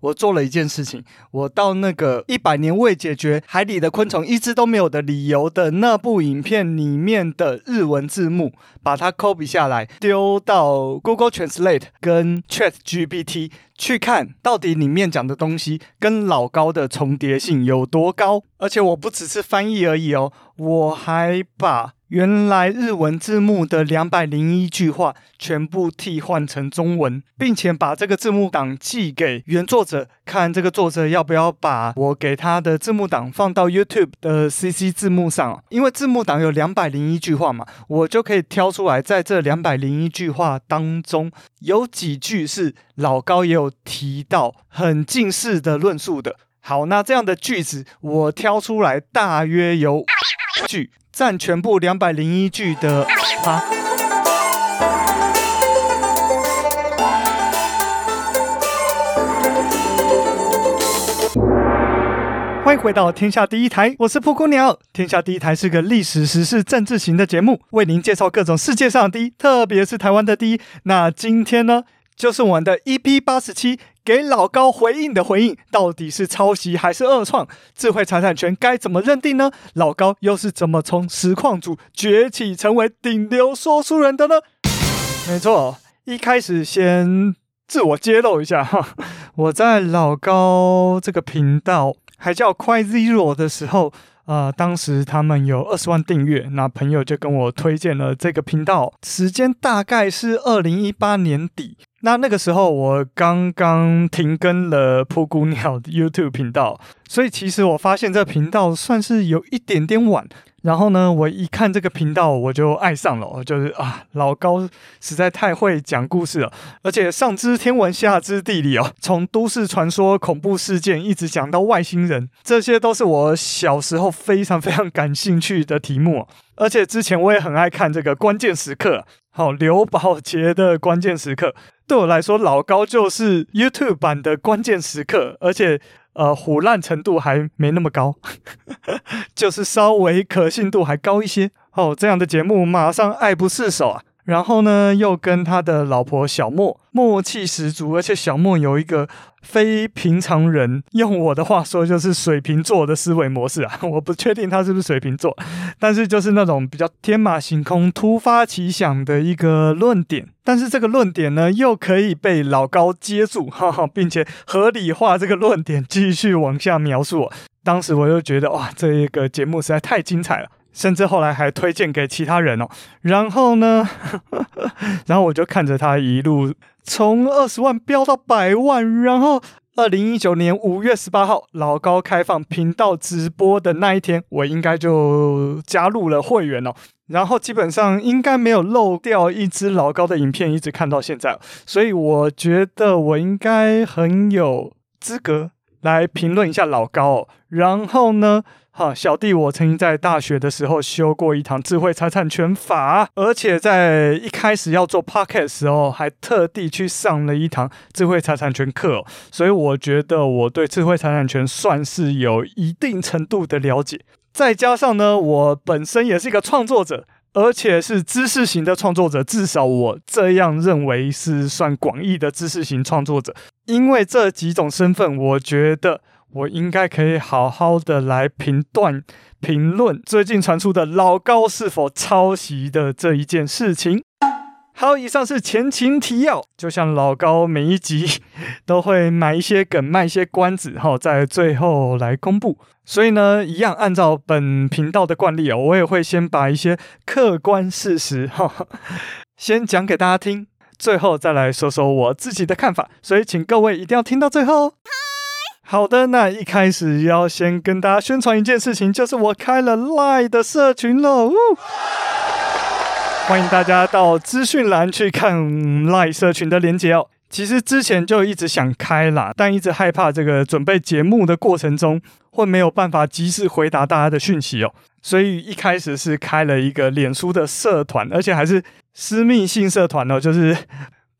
我做了一件事情，我到那个一百年未解决海里的昆虫一只都没有的理由的那部影片里面的日文字幕，把它 copy 下来，丢到 Google Translate 跟 Chat GPT 去看，到底里面讲的东西跟老高的重叠性有多高。而且我不只是翻译而已哦，我还把。原来日文字幕的两百零一句话全部替换成中文，并且把这个字幕档寄给原作者，看这个作者要不要把我给他的字幕档放到 YouTube 的 CC 字幕上。因为字幕档有两百零一句话嘛，我就可以挑出来，在这两百零一句话当中，有几句是老高也有提到很近似的论述的。好，那这样的句子我挑出来，大约有句。占全部两百零一句的啊！欢迎回到天下第一台，我是噗咕鸟。天下第一台是个历史、时事、政治型的节目，为您介绍各种世界上的第一，特别是台湾的第一。那今天呢，就是我们的 EP 八十七。给老高回应的回应到底是抄袭还是二创？智慧财产权该怎么认定呢？老高又是怎么从实况组崛起成为顶流说书人的呢？没错，一开始先自我揭露一下哈，我在老高这个频道还叫快 Zero 的时候，呃，当时他们有二十万订阅，那朋友就跟我推荐了这个频道，时间大概是二零一八年底。那那个时候我刚刚停更了噗咕鸟的 YouTube 频道，所以其实我发现这频道算是有一点点晚。然后呢，我一看这个频道，我就爱上了，就是啊，老高实在太会讲故事了，而且上知天文下知地理哦，从都市传说、恐怖事件一直讲到外星人，这些都是我小时候非常非常感兴趣的题目。而且之前我也很爱看这个关键时刻，好，刘宝杰的关键时刻。对我来说，老高就是 YouTube 版的关键时刻，而且呃，虎烂程度还没那么高，就是稍微可信度还高一些。哦，这样的节目马上爱不释手啊！然后呢，又跟他的老婆小莫默契十足，而且小莫有一个非平常人，用我的话说就是水瓶座的思维模式啊！我不确定他是不是水瓶座，但是就是那种比较天马行空、突发奇想的一个论点，但是这个论点呢，又可以被老高接住，哈哈，并且合理化这个论点，继续往下描述。当时我就觉得哇，这一个节目实在太精彩了。甚至后来还推荐给其他人哦，然后呢，然后我就看着他一路从二十万飙到百万，然后二零一九年五月十八号老高开放频道直播的那一天，我应该就加入了会员哦，然后基本上应该没有漏掉一支老高的影片，一直看到现在，所以我觉得我应该很有资格来评论一下老高哦，然后呢，哈，小弟，我曾经在大学的时候修过一堂智慧财产权法，而且在一开始要做 podcast 时候，还特地去上了一堂智慧财产权课，所以我觉得我对智慧财产权算是有一定程度的了解。再加上呢，我本身也是一个创作者，而且是知识型的创作者，至少我这样认为是算广义的知识型创作者。因为这几种身份，我觉得。我应该可以好好的来评断、评论最近传出的老高是否抄袭的这一件事情。好，以上是前情提要。就像老高每一集都会买一些梗、卖一些关子，哈，在最后来公布。所以呢，一样按照本频道的惯例哦，我也会先把一些客观事实哈，先讲给大家听，最后再来说说我自己的看法。所以，请各位一定要听到最后。好的，那一开始要先跟大家宣传一件事情，就是我开了 LIE 的社群了，呜！欢迎大家到资讯栏去看 LIE 社群的连接哦。其实之前就一直想开啦，但一直害怕这个准备节目的过程中会没有办法及时回答大家的讯息哦，所以一开始是开了一个脸书的社团，而且还是私密性社团哦，就是。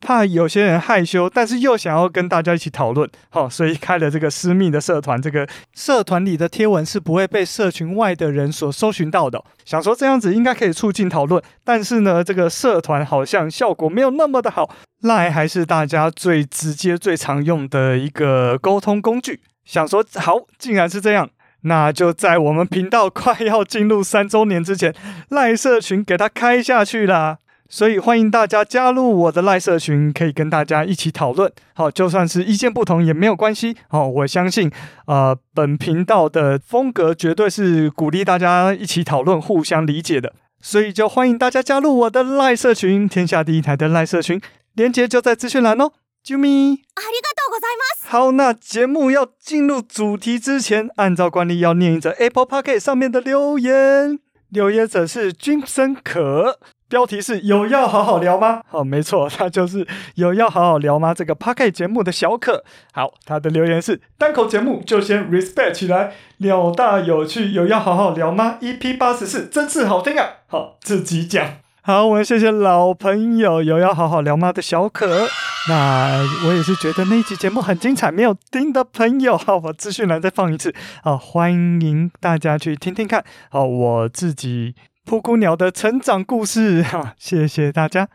怕有些人害羞，但是又想要跟大家一起讨论，好，所以开了这个私密的社团。这个社团里的贴文是不会被社群外的人所搜寻到的。想说这样子应该可以促进讨论，但是呢，这个社团好像效果没有那么的好。，LINE 还是大家最直接、最常用的一个沟通工具。想说好，竟然是这样，那就在我们频道快要进入三周年之前赖社群给它开下去啦。所以欢迎大家加入我的 LINE 社群，可以跟大家一起讨论。好，就算是意见不同也没有关系。好，我相信，呃，本频道的风格绝对是鼓励大家一起讨论、互相理解的。所以就欢迎大家加入我的 LINE 社群，天下第一台的 LINE 社群，链接就在资讯栏哦。啾咪，ありがとうございます。好，那节目要进入主题之前，按照惯例要念一则 Apple Podcast 上面的留言，留言者是君生可。 标题是有要好好聊吗？好，没错，他就是有要好好聊吗？这个 Podcast 节目的小可。好，他的留言是单口节目就先 respect 起来，鸟大有趣，有要好好聊吗？EP 八十四真是好听啊！好，自己讲。好，我们谢谢老朋友有要好好聊吗的小可。那我也是觉得那一集节目很精彩，没有听的朋友，好，我资讯栏再放一次。好，欢迎大家去听听看。好，我自己。噗咕鸟的成长故事，哈，谢谢大家。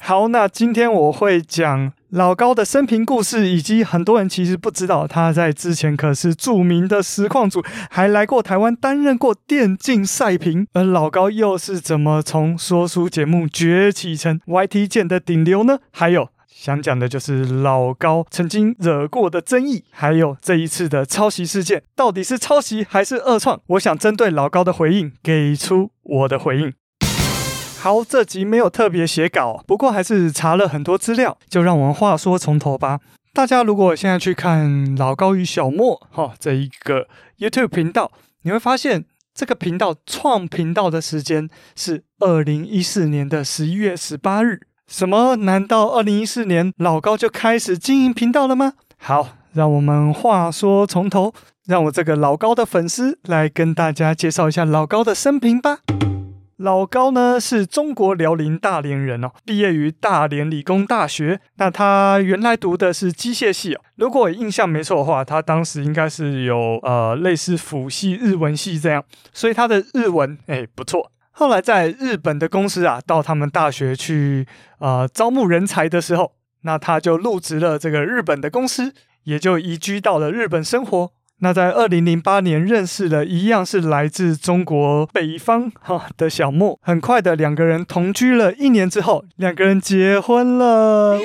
好，那今天我会讲老高的生平故事，以及很多人其实不知道，他在之前可是著名的实况组，还来过台湾担任过电竞赛评。而老高又是怎么从说书节目崛起成 YT 界的顶流呢？还有。想讲的就是老高曾经惹过的争议，还有这一次的抄袭事件，到底是抄袭还是二创？我想针对老高的回应，给出我的回应。好，这集没有特别写稿，不过还是查了很多资料，就让我们话说从头吧。大家如果现在去看老高与小莫哈这一个 YouTube 频道，你会发现这个频道创频道的时间是二零一四年的十一月十八日。什么？难道二零一四年老高就开始经营频道了吗？好，让我们话说从头，让我这个老高的粉丝来跟大家介绍一下老高的生平吧。老高呢是中国辽宁大连人哦，毕业于大连理工大学。那他原来读的是机械系哦，如果我印象没错的话，他当时应该是有呃类似辅系日文系这样，所以他的日文诶不错。后来在日本的公司啊，到他们大学去呃招募人才的时候，那他就入职了这个日本的公司，也就移居到了日本生活。那在二零零八年认识了一样是来自中国北方哈的小莫，很快的两个人同居了一年之后，两个人结婚了。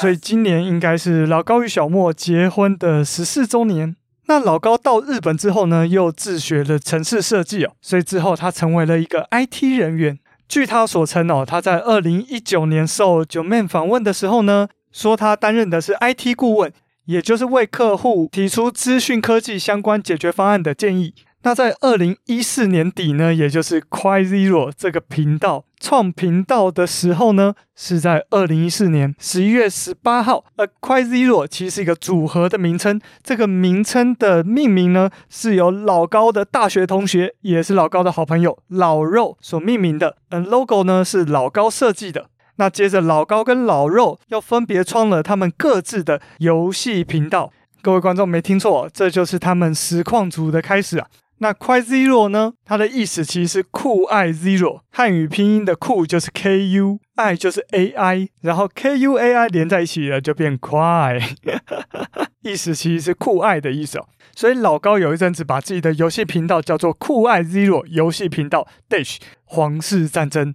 所以今年应该是老高与小莫结婚的十四周年。那老高到日本之后呢，又自学了城市设计哦，所以之后他成为了一个 IT 人员。据他所称哦，他在二零一九年受九妹访问的时候呢，说他担任的是 IT 顾问，也就是为客户提出资讯科技相关解决方案的建议。那在二零一四年底呢，也就是 QuiZero 这个频道创频道的时候呢，是在二零一四年十一月十八号。而 QuiZero 其实是一个组合的名称，这个名称的命名呢，是由老高的大学同学，也是老高的好朋友老肉所命名的。而 logo 呢是老高设计的。那接着老高跟老肉又分别创了他们各自的游戏频道。各位观众没听错，这就是他们实况组的开始啊。那 QuiZero 呢？它的意思其实是酷爱 Zero，汉语拼音的酷就是 K U，爱就是 A I，然后 K U A I 连在一起了就变快，意思其实是酷爱的意思哦。所以老高有一阵子把自己的游戏频道叫做酷爱 Zero 游戏频道 Dash 皇室战争。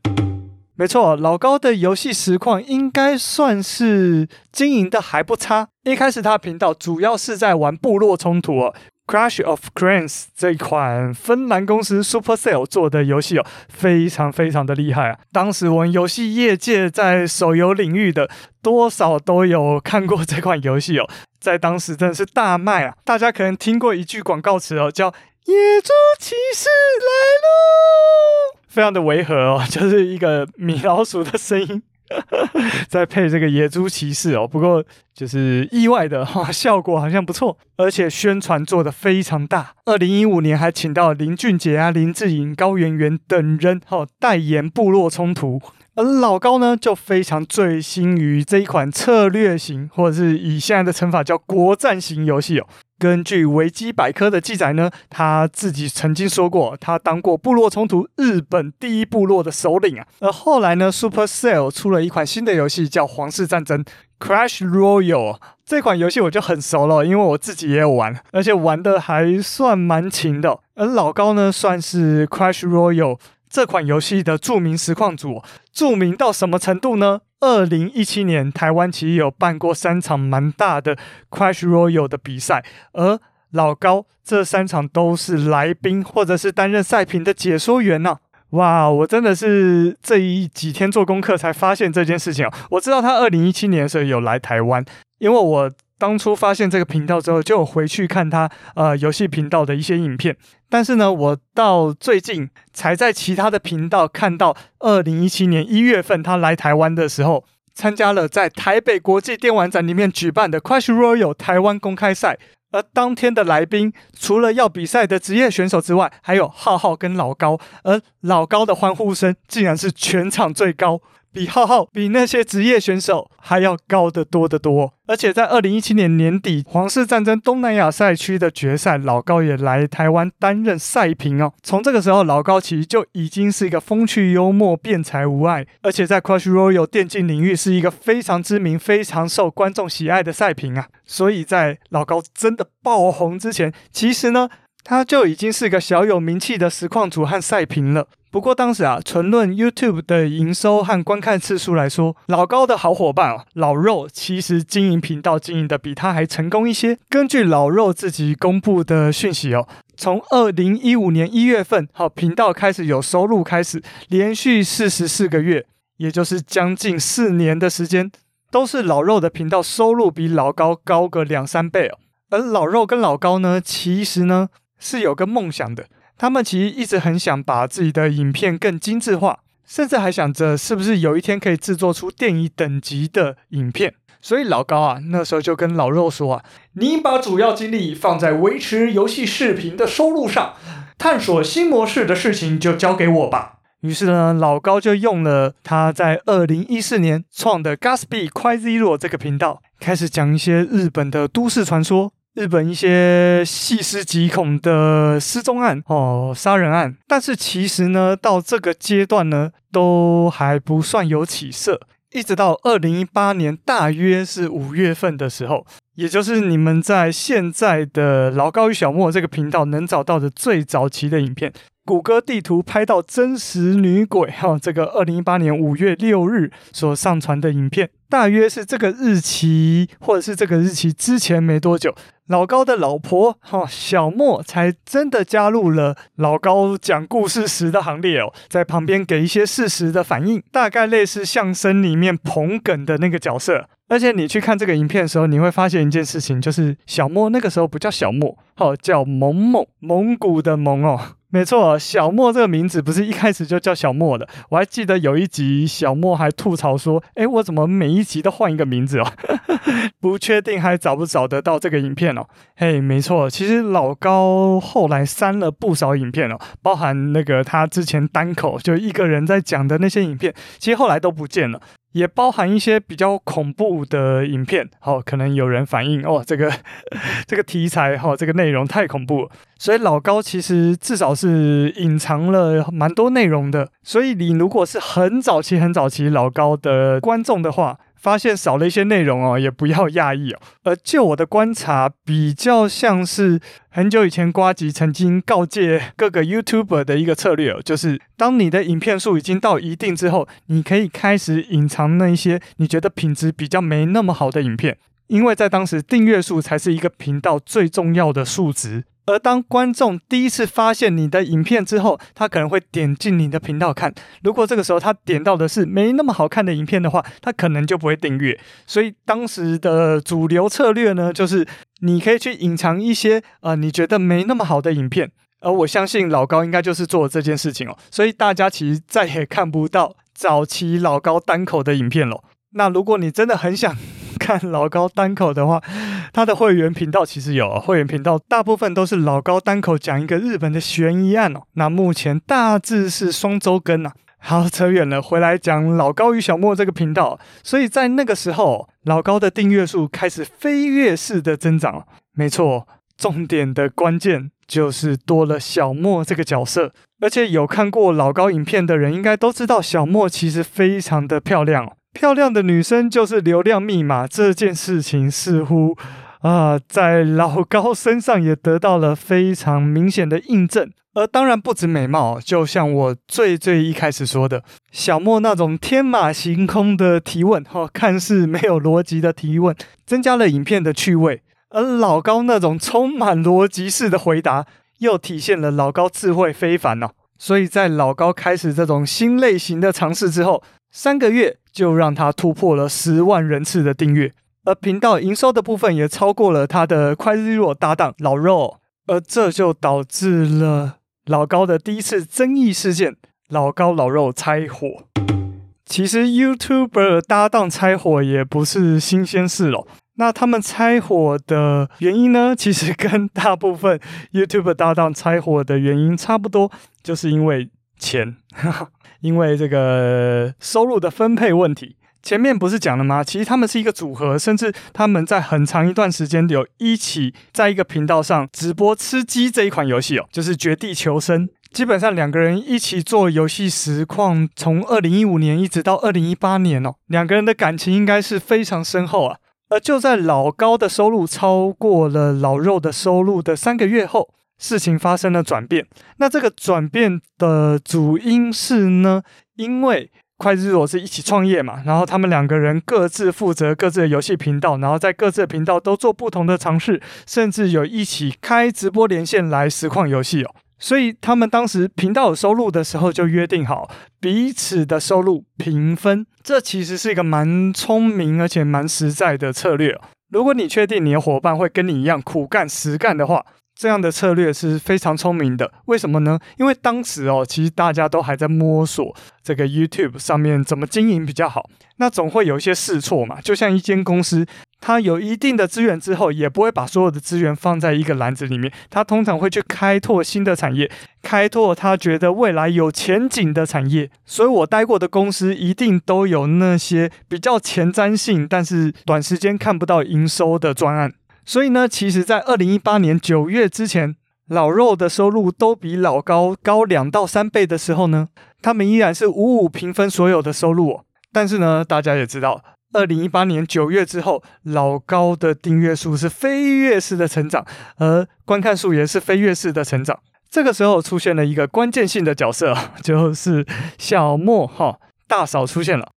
没错，老高的游戏实况应该算是经营的还不差。一开始他频道主要是在玩部落冲突哦。Crash of Cranes 这一款芬兰公司 Supercell 做的游戏哦，非常非常的厉害啊！当时我们游戏业界在手游领域的多少都有看过这款游戏哦，在当时真的是大卖啊！大家可能听过一句广告词哦，叫“野猪骑士来喽”，非常的违和哦，就是一个米老鼠的声音。再配这个野猪骑士哦，不过就是意外的哈，效果好像不错，而且宣传做得非常大。二零一五年还请到林俊杰啊、林志颖、高圆圆等人哈代言部落冲突，而老高呢就非常醉心于这一款策略型，或者是以现在的称法叫国战型游戏哦。根据维基百科的记载呢，他自己曾经说过，他当过部落冲突日本第一部落的首领啊。而后来呢，Supercell 出了一款新的游戏，叫《皇室战争》（Crash Royal）。这款游戏我就很熟了，因为我自己也有玩，而且玩的还算蛮勤的。而老高呢，算是 Crash Royal 这款游戏的著名实况主，著名到什么程度呢？二零一七年，台湾其实有办过三场蛮大的 Crash Royal 的比赛，而老高这三场都是来宾或者是担任赛评的解说员呢、啊。哇，我真的是这一几天做功课才发现这件事情哦。我知道他二零一七年的时候有来台湾，因为我。当初发现这个频道之后，就回去看他呃游戏频道的一些影片。但是呢，我到最近才在其他的频道看到，二零一七年一月份他来台湾的时候，参加了在台北国际电玩展里面举办的 Clash Royal 台湾公开赛。而当天的来宾，除了要比赛的职业选手之外，还有浩浩跟老高。而老高的欢呼声竟然是全场最高。比浩浩比那些职业选手还要高得多得多，而且在二零一七年年底皇室战争东南亚赛区的决赛，老高也来台湾担任赛评哦。从这个时候，老高其实就已经是一个风趣幽默、辩才无碍，而且在 Crash Royal 电竞领域是一个非常知名、非常受观众喜爱的赛评啊。所以在老高真的爆红之前，其实呢，他就已经是个小有名气的实况主和赛评了。不过当时啊，纯论 YouTube 的营收和观看次数来说，老高的好伙伴啊，老肉其实经营频道经营的比他还成功一些。根据老肉自己公布的讯息哦，从二零一五年一月份好频道开始有收入开始，连续四十四个月，也就是将近四年的时间，都是老肉的频道收入比老高高个两三倍哦。而老肉跟老高呢，其实呢是有个梦想的。他们其实一直很想把自己的影片更精致化，甚至还想着是不是有一天可以制作出电影等级的影片。所以老高啊，那时候就跟老肉说啊：“你把主要精力放在维持游戏视频的收入上，探索新模式的事情就交给我吧。”于是呢，老高就用了他在二零一四年创的 Gatsby CryZero 这个频道，开始讲一些日本的都市传说。日本一些细思极恐的失踪案哦，杀人案，但是其实呢，到这个阶段呢，都还不算有起色。一直到二零一八年，大约是五月份的时候，也就是你们在现在的老高与小莫这个频道能找到的最早期的影片。谷歌地图拍到真实女鬼哈，这个二零一八年五月六日所上传的影片，大约是这个日期或者是这个日期之前没多久，老高的老婆哈小莫才真的加入了老高讲故事时的行列哦，在旁边给一些事实的反应，大概类似相声里面捧哏的那个角色。而且你去看这个影片的时候，你会发现一件事情，就是小莫那个时候不叫小莫，哦，叫蒙蒙，蒙古的蒙哦。没错，小莫这个名字不是一开始就叫小莫的。我还记得有一集，小莫还吐槽说：“诶，我怎么每一集都换一个名字哦？不确定还找不找得到这个影片哦。”嘿，没错，其实老高后来删了不少影片哦，包含那个他之前单口就一个人在讲的那些影片，其实后来都不见了。也包含一些比较恐怖的影片，哦，可能有人反映哦，这个这个题材哈、哦，这个内容太恐怖，所以老高其实至少是隐藏了蛮多内容的。所以你如果是很早期、很早期老高的观众的话，发现少了一些内容哦，也不要讶异哦。而就我的观察，比较像是很久以前瓜吉曾经告诫各个 YouTuber 的一个策略哦，就是当你的影片数已经到一定之后，你可以开始隐藏那一些你觉得品质比较没那么好的影片，因为在当时订阅数才是一个频道最重要的数值。而当观众第一次发现你的影片之后，他可能会点进你的频道看。如果这个时候他点到的是没那么好看的影片的话，他可能就不会订阅。所以当时的主流策略呢，就是你可以去隐藏一些、呃、你觉得没那么好的影片。而我相信老高应该就是做这件事情哦。所以大家其实再也看不到早期老高单口的影片了。那如果你真的很想，看老高单口的话，他的会员频道其实有会员频道，大部分都是老高单口讲一个日本的悬疑案哦。那目前大致是双周更啊。好，扯远了，回来讲老高与小莫这个频道。所以在那个时候，老高的订阅数开始飞跃式的增长。没错，重点的关键就是多了小莫这个角色，而且有看过老高影片的人应该都知道，小莫其实非常的漂亮。漂亮的女生就是流量密码这件事情，似乎啊、在老高身上也得到了非常明显的印证。而当然不止美貌，就像我最最一开始说的，小莫那种天马行空的提问，哈、哦，看似没有逻辑的提问，增加了影片的趣味；而老高那种充满逻辑式的回答，又体现了老高智慧非凡哦。所以在老高开始这种新类型的尝试之后，三个月就让他突破了十万人次的订阅，而频道营收的部分也超过了他的快日落搭档老肉，而这就导致了。老高的第一次争议事件，老高老肉拆伙。其实 YouTuber 搭档拆伙也不是新鲜事喽。那他们拆伙的原因呢？其实跟大部分 YouTube 搭档拆伙的原因差不多，就是因为钱，因为这个收入的分配问题。前面不是讲了吗？其实他们是一个组合，甚至他们在很长一段时间有一起在一个频道上直播吃鸡这一款游戏哦，就是《绝地求生》。基本上两个人一起做游戏实况，从二零一五年一直到二零一八年哦，两个人的感情应该是非常深厚啊。而就在老高的收入超过了老肉的收入的三个月后，事情发生了转变。那这个转变的主因是呢？因为快日我是一起创业嘛，然后他们两个人各自负责各自的游戏频道，然后在各自的频道都做不同的尝试，甚至有一起开直播连线来实况游戏哦。所以他们当时频道有收入的时候就约定好彼此的收入平分，这其实是一个蛮聪明而且蛮实在的策略。如果你确定你的伙伴会跟你一样苦干实干的话，这样的策略是非常聪明的，为什么呢？因为当时哦，其实大家都还在摸索这个 YouTube 上面怎么经营比较好，那总会有一些试错嘛。就像一间公司，它有一定的资源之后，也不会把所有的资源放在一个篮子里面，它通常会去开拓新的产业，开拓他觉得未来有前景的产业。所以我待过的公司一定都有那些比较前瞻性，但是短时间看不到营收的专案。所以呢，其实，在二零一八年九月之前，老肉的收入都比老高高两到三倍的时候呢，他们依然是五五平分所有的收入哦。但是呢，大家也知道，二零一八年九月之后，老高的订阅数是飞跃式的成长，而观看数也是飞跃式的成长。这个时候出现了一个关键性的角色，就是小莫哈大嫂出现了。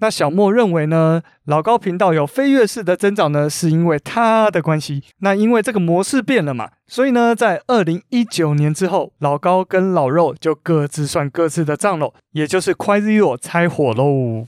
那小莫认为呢，老高频道有飞跃式的增长呢，是因为他的关系。那因为这个模式变了嘛，所以呢，在二零一九年之后，老高跟老肉就各自算各自的账喽，也就是 QuadZero 拆伙喽。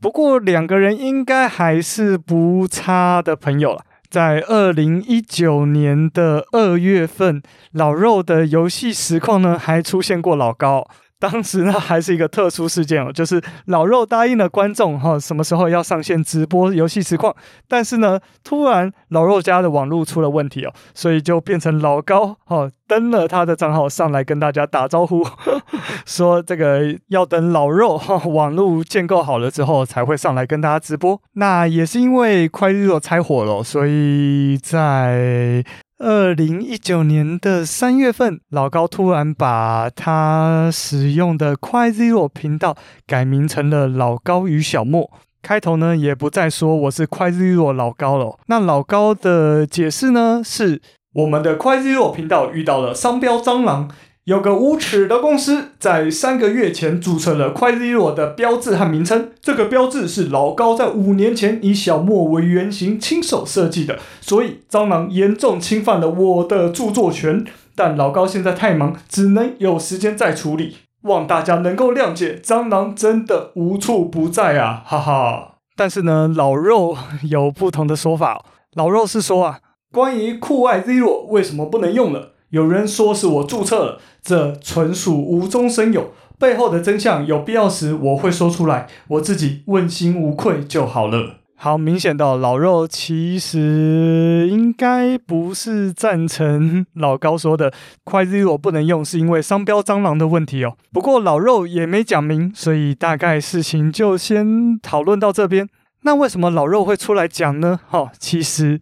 不过两个人应该还是不差的朋友了。在二零一九年的二月份，老肉的游戏实况呢，还出现过老高。当时呢，还是一个特殊事件哦，就是老肉答应了观众哈，什么时候要上线直播游戏实况，但是呢，突然老肉家的网络出了问题哦，所以就变成老高哈登了他的账号上来跟大家打招呼，说这个要等老肉哈网络建构好了之后才会上来跟大家直播。那也是因为 QuadZero 拆火了，所以在。二零一九年的三月份，老高突然把他使用的快 Zero 频道改名成了老高与小莫。开头呢，也不再说我是快 Zero 老高了。那老高的解释呢，是我们的快 Zero 频道遇到了商标蟑螂。有个无耻的公司在三个月前注册了 QuadZero 的标志和名称。这个标志是老高在五年前以小莫为原型亲手设计的，所以蟑螂严重侵犯了我的著作权。但老高现在太忙，只能有时间再处理。望大家能够谅解，蟑螂真的无处不在啊，哈哈。但是呢，老肉有不同的说法。老肉是说啊，关于酷爱 Zero 为什么不能用了？有人说是我注册了，这纯属无中生有，背后的真相有必要时我会说出来，我自己问心无愧就好了。好，明显的老肉其实应该不是赞成老高说的快 zero 不能用是因为商标蟑螂的问题哦。不过老肉也没讲明，所以大概事情就先讨论到这边。那为什么老肉会出来讲呢？哈、其实。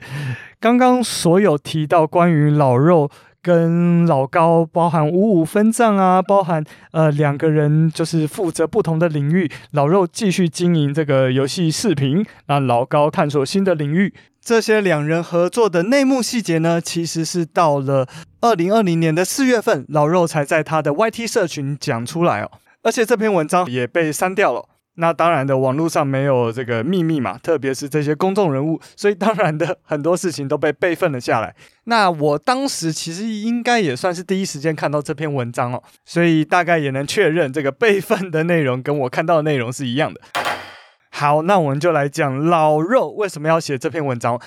刚刚所有提到关于老肉跟老高，包含五五分账啊，包含呃两个人就是负责不同的领域，老肉继续经营这个游戏视频，那老高探索新的领域。这些两人合作的内幕细节呢，其实是到了二零二零年的四月份，老肉才在他的 YT 社群讲出来哦，而且这篇文章也被删掉了。那当然的，网络上没有这个秘密嘛，特别是这些公众人物，所以当然的很多事情都被备份了下来。那我当时其实应该也算是第一时间看到这篇文章哦，所以大概也能确认这个备份的内容跟我看到的内容是一样的。好，那我们就来讲老肉为什么要写这篇文章。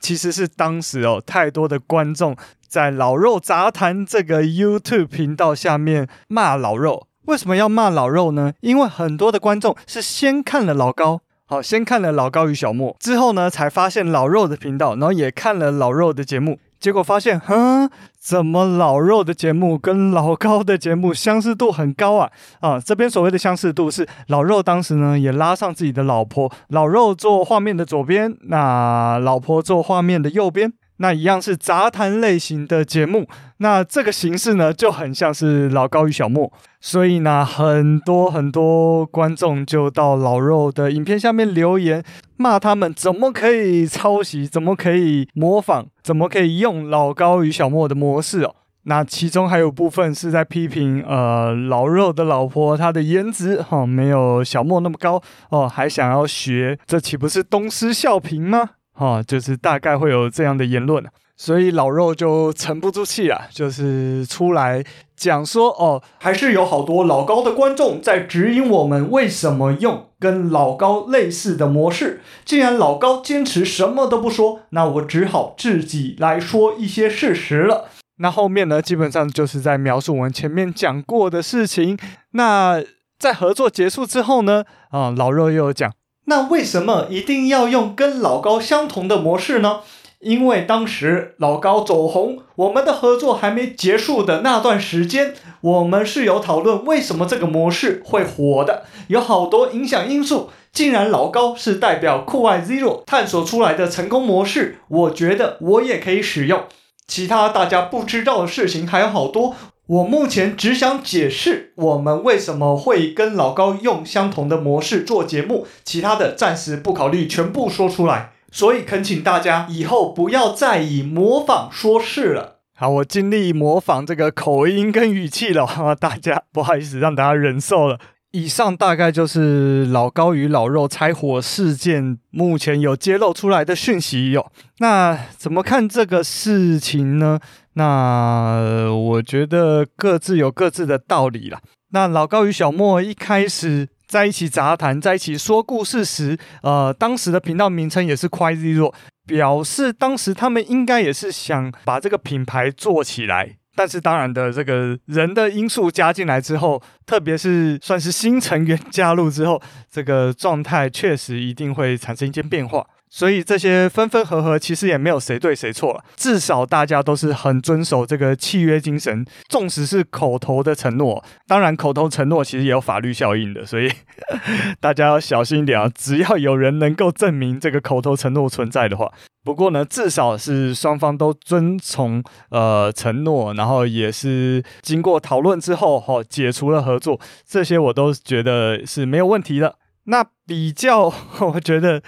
其实是当时哦，太多的观众在老肉杂谈这个 YouTube 频道下面骂老肉。为什么要骂老肉呢？因为很多的观众是先看了老高，好，先看了老高与小莫，之后呢才发现老肉的频道，然后也看了老肉的节目，结果发现，哼，怎么老肉的节目跟老高的节目相似度很高啊？啊，这边所谓的相似度是老肉当时呢也拉上自己的老婆，老肉坐画面的左边，那老婆坐画面的右边。那一样是杂谈类型的节目，那这个形式呢就很像是老高与小莫，所以呢，很多很多观众就到老肉的影片下面留言，骂他们怎么可以抄袭，怎么可以模仿，怎么可以用老高与小莫的模式哦。那其中还有部分是在批评，呃，老肉的老婆她的颜值哈、哦、没有小莫那么高哦，还想要学，这岂不是东施效颦吗？哦，就是大概会有这样的言论，所以老肉就沉不住气了，就是出来讲说，哦，还是有好多老高的观众在指引我们为什么用跟老高类似的模式。既然老高坚持什么都不说，那我只好自己来说一些事实了。那后面呢，基本上就是在描述我们前面讲过的事情。那在合作结束之后呢，啊，老肉又讲。那为什么一定要用跟老高相同的模式呢？因为当时老高走红，我们的合作还没结束的那段时间，我们是有讨论为什么这个模式会火的，有好多影响因素。既然老高是代表酷爱 Zero 探索出来的成功模式，我觉得我也可以使用。其他大家不知道的事情还有好多。我目前只想解释我们为什么会跟老高用相同的模式做节目，其他的暂时不考虑全部说出来。所以恳请大家以后不要再以模仿说事了。好，我尽力模仿这个口音跟语气了，大家不好意思让大家忍受了。以上大概就是老高与老肉拆伙事件目前有揭露出来的讯息哟。那怎么看这个事情呢？那我觉得各自有各自的道理啦。那老高与小莫一开始在一起杂谈，在一起说故事时，呃，当时的频道名称也是 QuizZero，表示当时他们应该也是想把这个品牌做起来。但是当然的，这个人的因素加进来之后，特别是算是新成员加入之后，这个状态确实一定会产生一些变化。所以这些分分合合，其实也没有谁对谁错了。至少大家都是很遵守这个契约精神，纵使是口头的承诺。当然，口头承诺其实也有法律效应的，所以 大家要小心一点啊！只要有人能够证明这个口头承诺存在的话，不过呢，至少是双方都遵从呃承诺，然后也是经过讨论之后，哈、解除了合作，这些我都觉得是没有问题的。那比较，我觉得。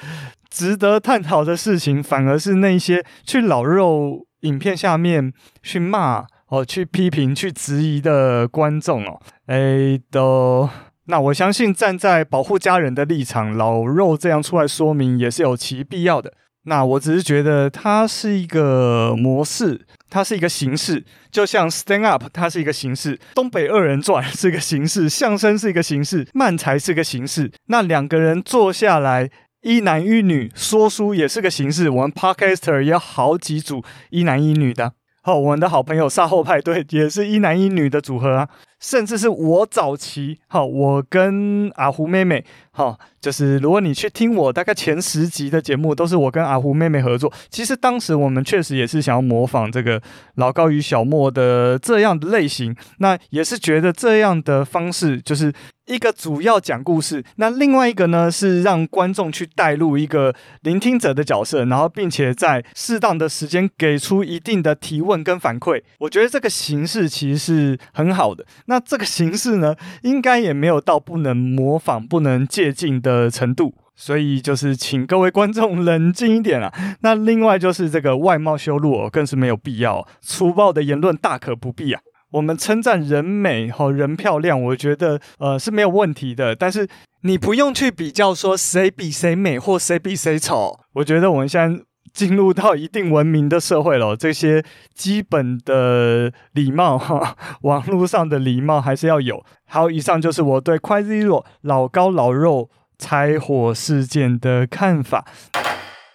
值得探讨的事情，反而是那些去老肉影片下面去骂哦、去批评、去质疑的观众哦。哎，都那我相信站在保护家人的立场，老肉这样出来说明也是有其必要的。那我只是觉得它是一个模式，它是一个形式，就像 Stand Up，它是一个形式；东北二人转是一个形式；相声是一个形式；漫才是一个形式。那两个人坐下来。一男一女说书也是个形式，我们 Podcaster 也有好几组一男一女的。好，我们的好朋友沙后派对也是一男一女的组合啊。甚至是我早期，好，我跟阿胡妹妹，好，就是如果你去听我大概前十集的节目，都是我跟阿胡妹妹合作。其实当时我们确实也是想要模仿这个老高与小莫的这样的类型，那也是觉得这样的方式就是。一个主要讲故事，那另外一个呢是让观众去带入一个聆听者的角色，然后并且在适当的时间给出一定的提问跟反馈。我觉得这个形式其实是很好的。那这个形式呢，应该也没有到不能模仿、不能借鉴的程度。所以就是请各位观众冷静一点啊。那另外就是这个外貌羞辱哦，更是没有必要，粗暴的言论大可不必啊。我们称赞人美和人漂亮，我觉得呃是没有问题的。但是你不用去比较说谁比谁美或谁比谁丑。我觉得我们现在进入到一定文明的社会了，这些基本的礼貌哈，网络上的礼貌还是要有。好，以上就是我对快 Zero 老高老肉拆火事件的看法。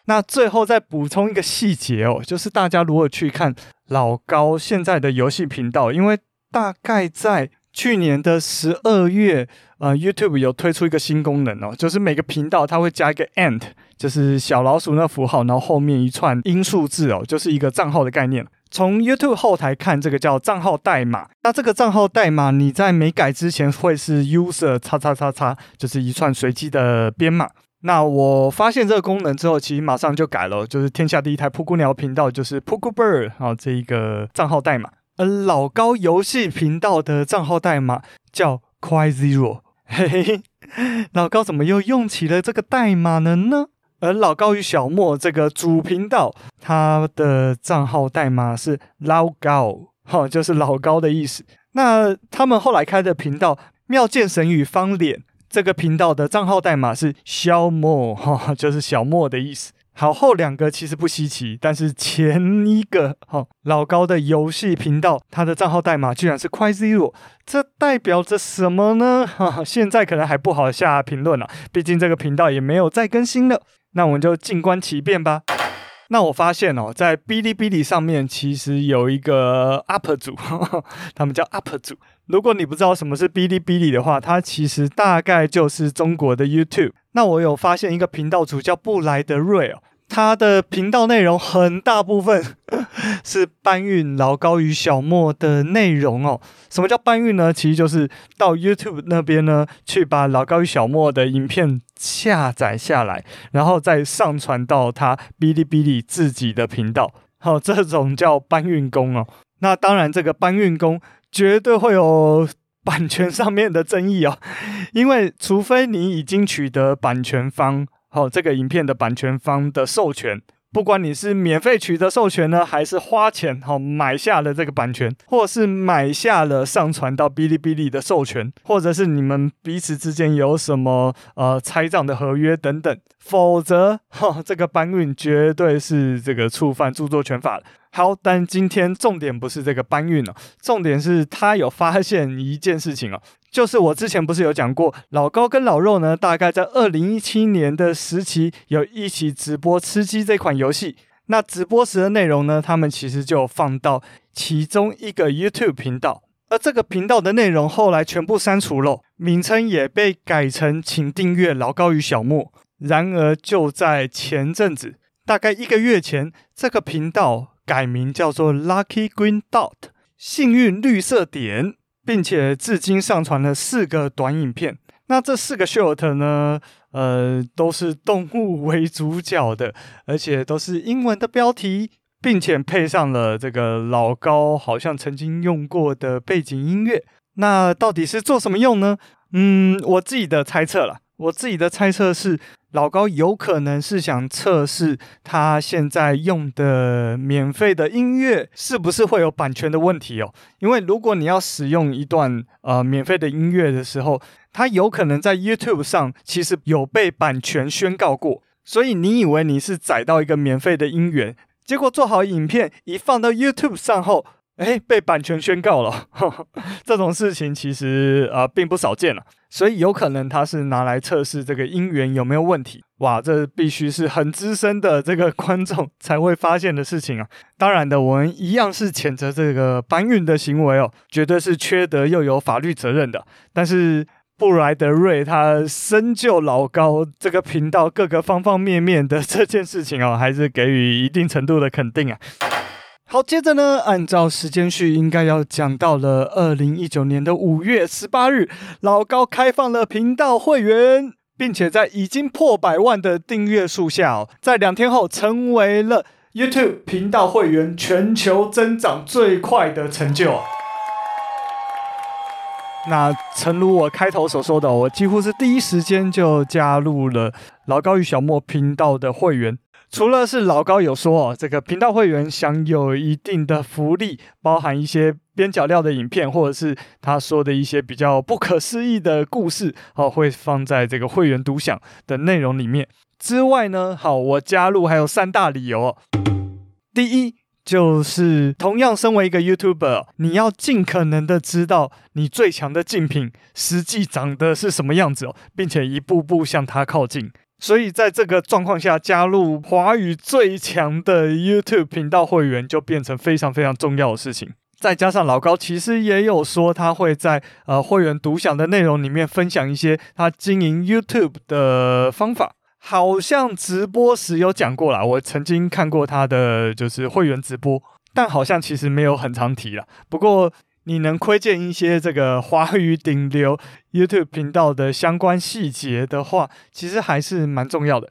那最后再补充一个细节哦，就是大家如果去看老高现在的游戏频道，因为大概在去年的十二月，呃，YouTube 有推出一个新功能哦，就是每个频道它会加一个 ant，就是小老鼠那符号，然后后面一串英数字哦，就是一个账号的概念。从 YouTube 后台看，这个叫账号代码。那这个账号代码你在没改之前会是 user 叉叉叉叉，就是一串随机的编码。那我发现这个功能之后，其实马上就改了，就是天下第一台噗咕鸟频道，就是 Puku Bird 啊这一个账号代码，而老高游戏频道的账号代码叫 Quite Zero，嘿嘿，老高怎么又用起了这个代码了呢？而老高与小莫这个主频道，他的账号代码是老高，哈，就是老高的意思。那他们后来开的频道妙见神与方脸。这个频道的账号代码是小莫，哈，就是小莫的意思。好，后两个其实不稀奇，但是前一个，哈，老高的游戏频道，他的账号代码居然是快 Zero，这代表着什么呢？哈，现在可能还不好下评论了，毕竟这个频道也没有再更新了。那我们就静观其变吧。那我发现哦，在哔哩哔哩上面其实有一个 UP 主，呵呵，他们叫 UP 主。如果你不知道什么是哔哩哔哩的话，它其实大概就是中国的 YouTube。那我有发现一个频道主叫布莱德瑞哦。他的频道内容很大部分 是搬运老高与小莫的内容哦。什么叫搬运呢？其实就是到 YouTube 那边呢，去把老高与小莫的影片下载下来，然后再上传到他哔哩哔哩自己的频道。好，这种叫搬运工哦。那当然，这个搬运工绝对会有版权上面的争议哦，因为除非你已经取得版权方。哦，这个影片的版权方的授权，不管你是免费取得授权呢，还是花钱哦买下了这个版权，或是买下了上传到哔哩哔哩的授权，或者是你们彼此之间有什么呃拆账的合约等等，否则哈，这个搬运绝对是这个触犯著作权法。好，但今天重点不是这个搬运哦，重点是他有发现一件事情哦。就是我之前不是有讲过，老高跟老肉呢，大概在二零一七年的时期有一起直播吃鸡这款游戏。那直播时的内容呢，他们其实就放到其中一个 YouTube 频道，而这个频道的内容后来全部删除了，名称也被改成“请订阅老高与小莫”。然而就在前阵子，大概一个月前，这个频道改名叫做 Lucky Green Dot，幸运绿色点。并且至今上传了四个短影片，那这四个 short 呢，呃，都是动物为主角的，而且都是英文的标题，并且配上了这个老高好像曾经用过的背景音乐。那到底是做什么用呢？嗯，我自己的猜测啦，我自己的猜测是。老高有可能是想测试他现在用的免费的音乐是不是会有版权的问题哦？因为如果你要使用一段呃免费的音乐的时候，它有可能在 YouTube 上其实有被版权宣告过，所以你以为你是载到一个免费的音源，结果做好影片一放到 YouTube 上后，哎，被版权宣告了。呵呵，这种事情其实啊、呃、并不少见了。所以有可能他是拿来测试这个音源有没有问题。哇，这必须是很资深的这个观众才会发现的事情啊！当然的，我们一样是谴责这个搬运的行为哦，绝对是缺德又有法律责任的。但是布莱德瑞他深究老高这个频道各个方方面面的这件事情哦，还是给予一定程度的肯定啊。好，接着呢，按照时间序，应该要讲到了二零一九年的五月十八日，老高开放了频道会员。并且在已经破百万的订阅数下哦，在两天后成为了 YouTube 频道会员全球增长最快的成就。那诚如我开头所说的，我几乎是第一时间就加入了老高与小莫频道的会员。除了是老高有说哦，这个频道会员享有一定的福利，包含一些边角料的影片，或者是他说的一些比较不可思议的故事，哦，会放在这个会员独享的内容里面。之外呢，好，我加入还有三大理由哦。第一，就是同样身为一个 YouTuber，你要尽可能的知道你最强的竞品实际长得是什么样子哦，并且一步步向他靠近。所以，在这个状况下，加入华语最强的 YouTube 频道会员就变成非常非常重要的事情。再加上老高其实也有说，他会在呃会员独享的内容里面分享一些他经营 YouTube 的方法，好像直播时有讲过啦。我曾经看过他的就是会员直播，但好像其实没有很常提啦。不过，你能窥见一些这个华语顶流 YouTube 频道的相关细节的话，其实还是蛮重要的。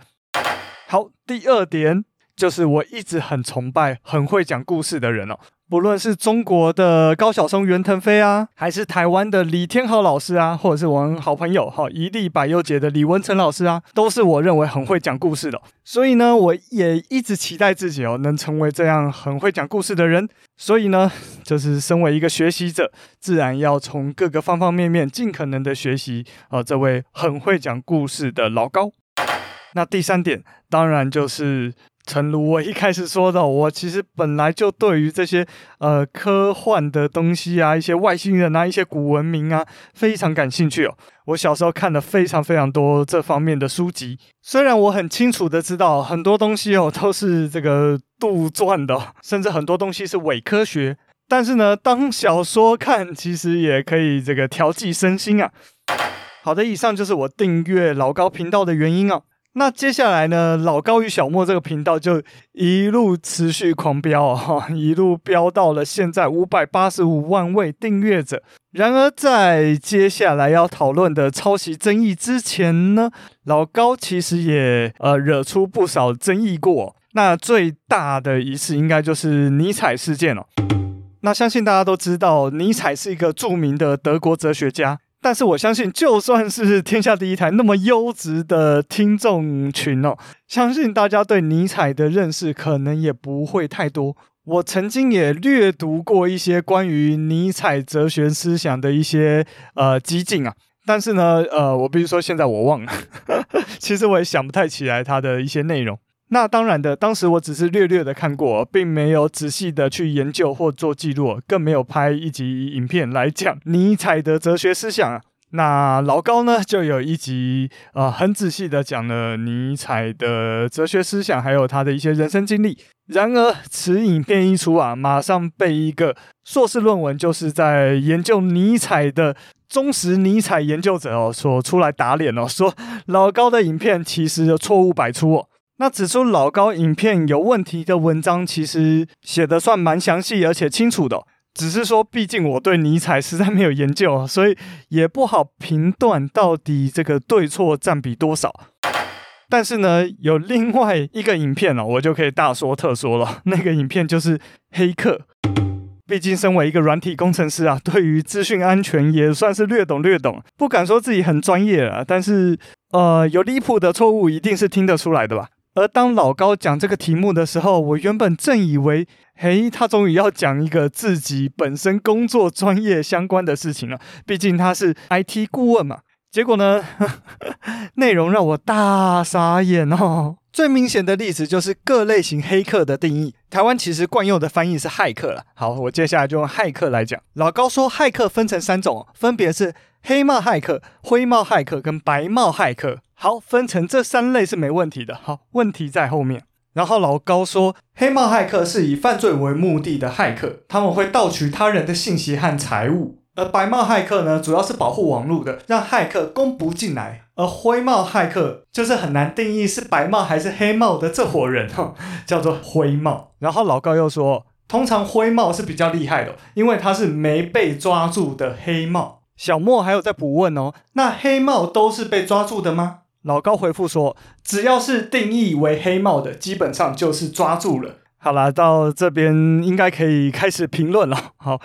好，第二点就是我一直很崇拜很会讲故事的人哦。不论是中国的高晓松、袁腾飞啊，还是台湾的李天豪老师啊，或者是我们好朋友哈一历百优解的李文成老师啊，都是我认为很会讲故事的。所以呢，我也一直期待自己哦能成为这样很会讲故事的人。所以呢，就是身为一个学习者，自然要从各个方方面面尽可能的学习啊，这位很会讲故事的老高。那第三点，当然就是。诚如我一开始说的，我其实本来就对于这些呃科幻的东西啊，一些外星人啊，一些古文明啊，非常感兴趣哦。我小时候看了非常非常多这方面的书籍，虽然我很清楚的知道很多东西哦都是这个杜撰的，甚至很多东西是伪科学，但是呢，当小说看其实也可以这个调剂身心啊。好的，以上就是我订阅老高频道的原因啊。那接下来呢，老高与小莫这个频道就一路持续狂飙啊，一路飙到了现在五百八十五万位订阅者。然而，在接下来要讨论的抄袭争议之前呢，老高其实也呃惹出不少争议过。那最大的一次应该就是尼采事件了。那相信大家都知道，尼采是一个著名的德国哲学家。但是我相信，就算是天下第一台那么优质的听众群哦，相信大家对尼采的认识可能也不会太多。我曾经也略读过一些关于尼采哲学思想的一些呃激进啊，但是呢，呃，我必须说现在我忘了，其实我也想不太起来他的一些内容。那当然的，当时我只是略略的看过，并没有仔细的去研究或做记录，更没有拍一集影片来讲尼采的哲学思想。那老高呢，就有一集啊、很仔细的讲了尼采的哲学思想，还有他的一些人生经历。然而，此影片一出啊，马上被一个硕士论文，就是在研究尼采的忠实尼采研究者哦，所出来打脸哦，说老高的影片其实错误百出哦。那指出老高影片有问题的文章，其实写的算蛮详细而且清楚的。只是说，毕竟我对尼采实在没有研究，所以也不好评断到底这个对错占比多少。但是呢，有另外一个影片哦，我就可以大说特说了。那个影片就是黑客。毕竟身为一个软体工程师啊，对于资讯安全也算是略懂略懂，不敢说自己很专业啊，但是呃，有离谱的错误一定是听得出来的吧。而当老高讲这个题目的时候，我原本正以为，嘿，他终于要讲一个自己本身工作专业相关的事情了。毕竟他是 IT 顾问嘛。结果呢，内容让我大傻眼哦。最明显的例子就是各类型黑客的定义。台湾其实惯用的翻译是骇客了。好，我接下来就用骇客来讲。老高说，骇客分成三种，分别是黑帽骇客、灰帽骇客跟白帽骇客。好，分成这三类是没问题的。好，问题在后面。然后老高说，黑帽骇客是以犯罪为目的的骇客，他们会盗取他人的信息和财物。而白帽骇客呢，主要是保护网络的，让骇客攻不进来。而灰帽骇客就是很难定义是白帽还是黑帽的这伙人哈，叫做灰帽。然后老高又说，通常灰帽是比较厉害的，因为他是没被抓住的黑帽。小莫还有在补问哦，那黑帽都是被抓住的吗？老高回复说，只要是定义为黑帽的，基本上就是抓住了。好啦，到这边应该可以开始评论了。好，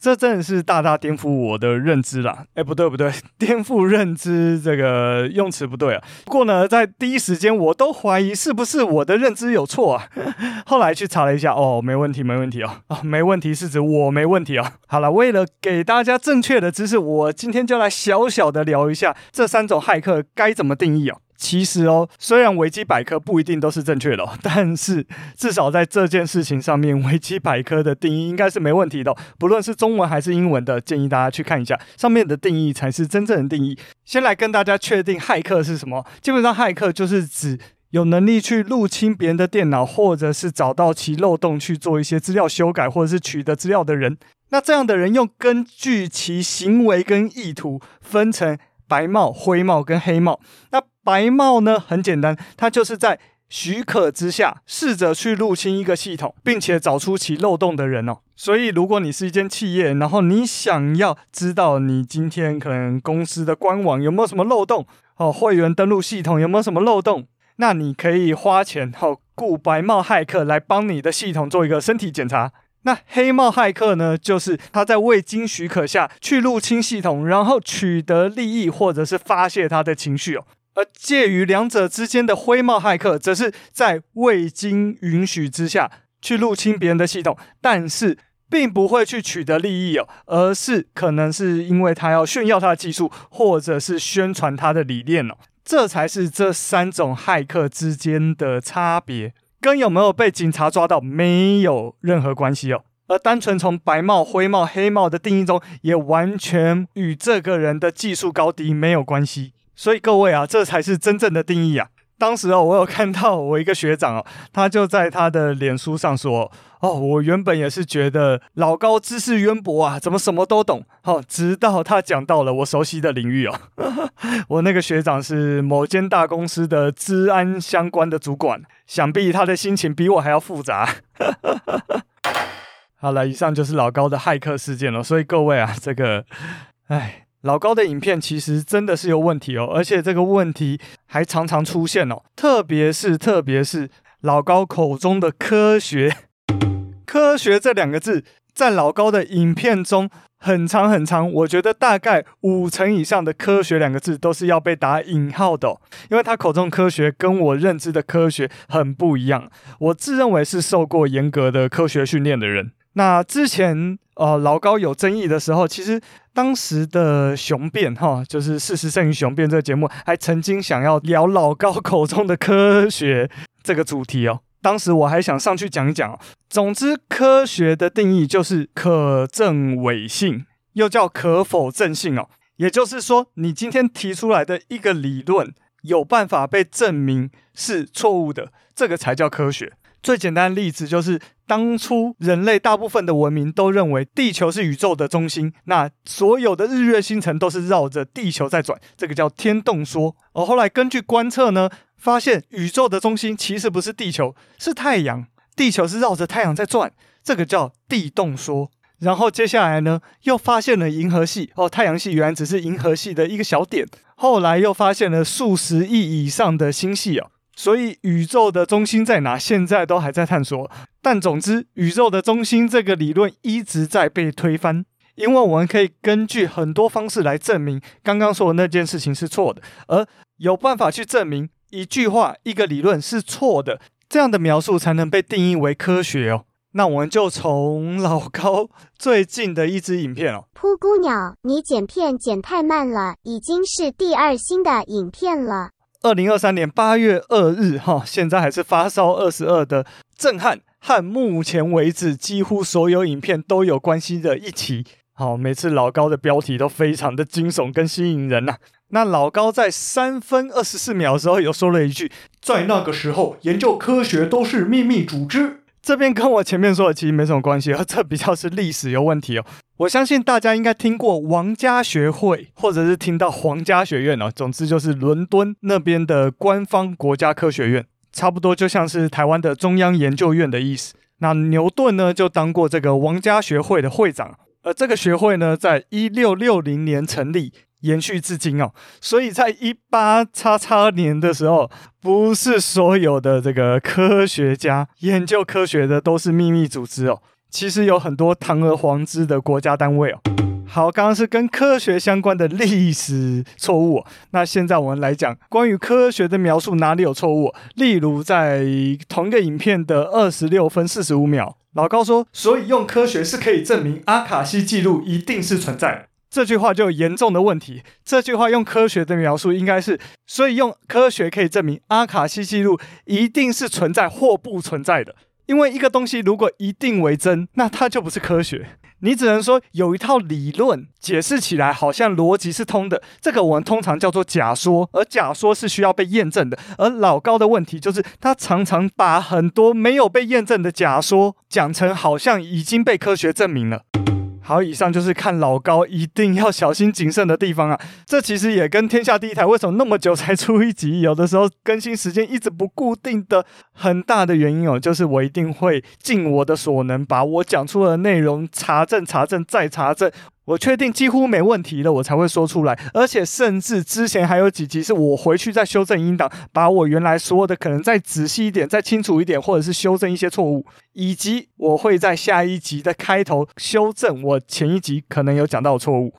这真的是大大颠覆我的认知啦。哎，不对不对，颠覆认知这个用词不对啊。不过呢，在第一时间我都怀疑是不是我的认知有错啊。后来去查了一下，哦，没问题，没问题哦。啊，没问题是指我没问题哦。好了，为了给大家正确的知识，我今天就来小小的聊一下这三种骇客该怎么定义哦。其实哦，虽然维基百科不一定都是正确的，但是至少在这件事情上面，维基百科的定义应该是没问题的。不论是中文还是英文的，建议大家去看一下上面的定义才是真正的定义。先来跟大家确定骇客是什么，基本上骇客就是指有能力去入侵别人的电脑，或者是找到其漏洞去做一些资料修改，或者是取得资料的人。那这样的人又根据其行为跟意图分成白帽、灰帽跟黑帽。那白帽呢，很简单，它就是在许可之下试着去入侵一个系统，并且找出其漏洞的人哦。所以，如果你是一间企业，然后你想要知道你今天可能公司的官网有没有什么漏洞哦，会员登录系统有没有什么漏洞，那你可以花钱哦，雇白帽骇客来帮你的系统做一个身体检查。那黑帽骇客呢，就是他在未经许可下去入侵系统，然后取得利益或者是发泄他的情绪哦。而介于两者之间的灰帽骇客，则是在未经允许之下去入侵别人的系统，但是并不会去取得利益哦，而是可能是因为他要炫耀他的技术，或者是宣传他的理念哦，这才是这三种骇客之间的差别，跟有没有被警察抓到没有任何关系哦。而单纯从白帽、灰帽、黑帽的定义中，也完全与这个人的技术高低没有关系。所以各位啊，这才是真正的定义啊！当时哦，我有看到我一个学长哦，他就在他的脸书上说：“哦，我原本也是觉得老高知识渊博啊，怎么什么都懂？哦，直到他讲到了我熟悉的领域哦。我那个学长是某间大公司的治安相关的主管，想必他的心情比我还要复杂。好了，以上就是老高的骇客事件了。所以各位啊，这个，哎。老高的影片其实真的是有问题哦，而且这个问题还常常出现哦，特别是特别是老高口中的科学，科学这两个字在老高的影片中很长很长，我觉得大概五成以上的科学两个字都是要被打引号的，因为他口中科学跟我认知的科学很不一样，我自认为是受过严格的科学训练的人。那之前，呃，老高有争议的时候，其实当时的雄辩哈，就是事实胜于雄辩这个节目，还曾经想要聊老高口中的科学这个主题哦。当时我还想上去讲一讲。总之，科学的定义就是可证伪性，又叫可否证性哦。也就是说，你今天提出来的一个理论，有办法被证明是错误的，这个才叫科学。最简单的例子就是，当初人类大部分的文明都认为地球是宇宙的中心，那所有的日月星辰都是绕着地球在转，这个叫天动说。而后来根据观测呢，发现宇宙的中心其实不是地球，是太阳，地球是绕着太阳在转，这个叫地动说。然后接下来呢，又发现了银河系，哦，太阳系原来只是银河系的一个小点。后来又发现了数十亿以上的星系哦。所以宇宙的中心在哪？现在都还在探索。但总之，宇宙的中心这个理论一直在被推翻，因为我们可以根据很多方式来证明刚刚说的那件事情是错的，而有办法去证明一句话、一个理论是错的，这样的描述才能被定义为科学哦。那我们就从老高最近的一支影片哦，扑姑鸟，你剪片剪太慢了，已经是第二新的影片了。二零二三年八月二日，哈，现在还是发烧二十二的震撼和目前为止几乎所有影片都有关系的一期，好，每次老高的标题都非常的惊悚跟吸引人呐、那老高在三分二十四秒的时候有说了一句：“在那个时候，研究科学都是秘密组织。”这边跟我前面说的其实没什么关系，而这比较是历史有问题哦。我相信大家应该听过王家学会，或者是听到皇家学院哦。总之就是伦敦那边的官方国家科学院，差不多就像是台湾的中央研究院的意思。那牛顿呢，就当过这个王家学会的会长，而这个学会呢，在一六六零年成立。延续至今哦，所以在一八叉叉年的时候，不是所有的这个科学家研究科学的都是秘密组织哦。其实有很多堂而皇之的国家单位哦。好，刚刚是跟科学相关的历史错误。那现在我们来讲关于科学的描述哪里有错误？例如在同一个影片的二十六分四十五秒，老高说：“所以用科学是可以证明阿卡西记录一定是存在。”这句话就有严重的问题。这句话用科学的描述应该是，所以用科学可以证明阿卡西记录一定是存在或不存在的。因为一个东西如果一定为真，那它就不是科学。你只能说有一套理论解释起来好像逻辑是通的，这个我们通常叫做假说，而假说是需要被验证的。而老高的问题就是，他常常把很多没有被验证的假说讲成好像已经被科学证明了。好，以上就是看老高一定要小心谨慎的地方啊。这其实也跟天下第一台为什么那么久才出一集，有的时候更新时间一直不固定的很大的原因哦，就是我一定会尽我的所能，把我讲出的内容查证、查证再查证。我确定几乎没问题了，我才会说出来。而且甚至之前还有几集是我回去再修正音档，把我原来说的可能再仔细一点、再清楚一点，或者是修正一些错误，以及我会在下一集的开头修正我前一集可能有讲到的错误。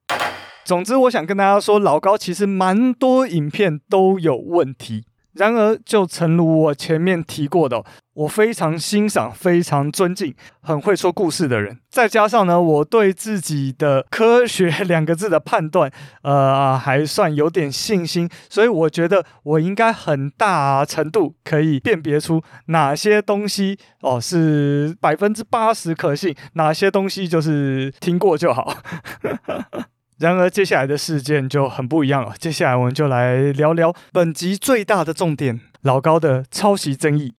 总之，我想跟大家说，老高其实蛮多影片都有问题。然而，就诚如我前面提过的，我非常欣赏、非常尊敬很会说故事的人。再加上呢，我对自己的“科学”两个字的判断，呃，还算有点信心。所以，我觉得我应该很大程度可以辨别出哪些东西哦是百分之八十可信，哪些东西就是听过就好。然而，接下来的事件就很不一样了。接下来，我们就来聊聊本集最大的重点——老高的抄袭争议。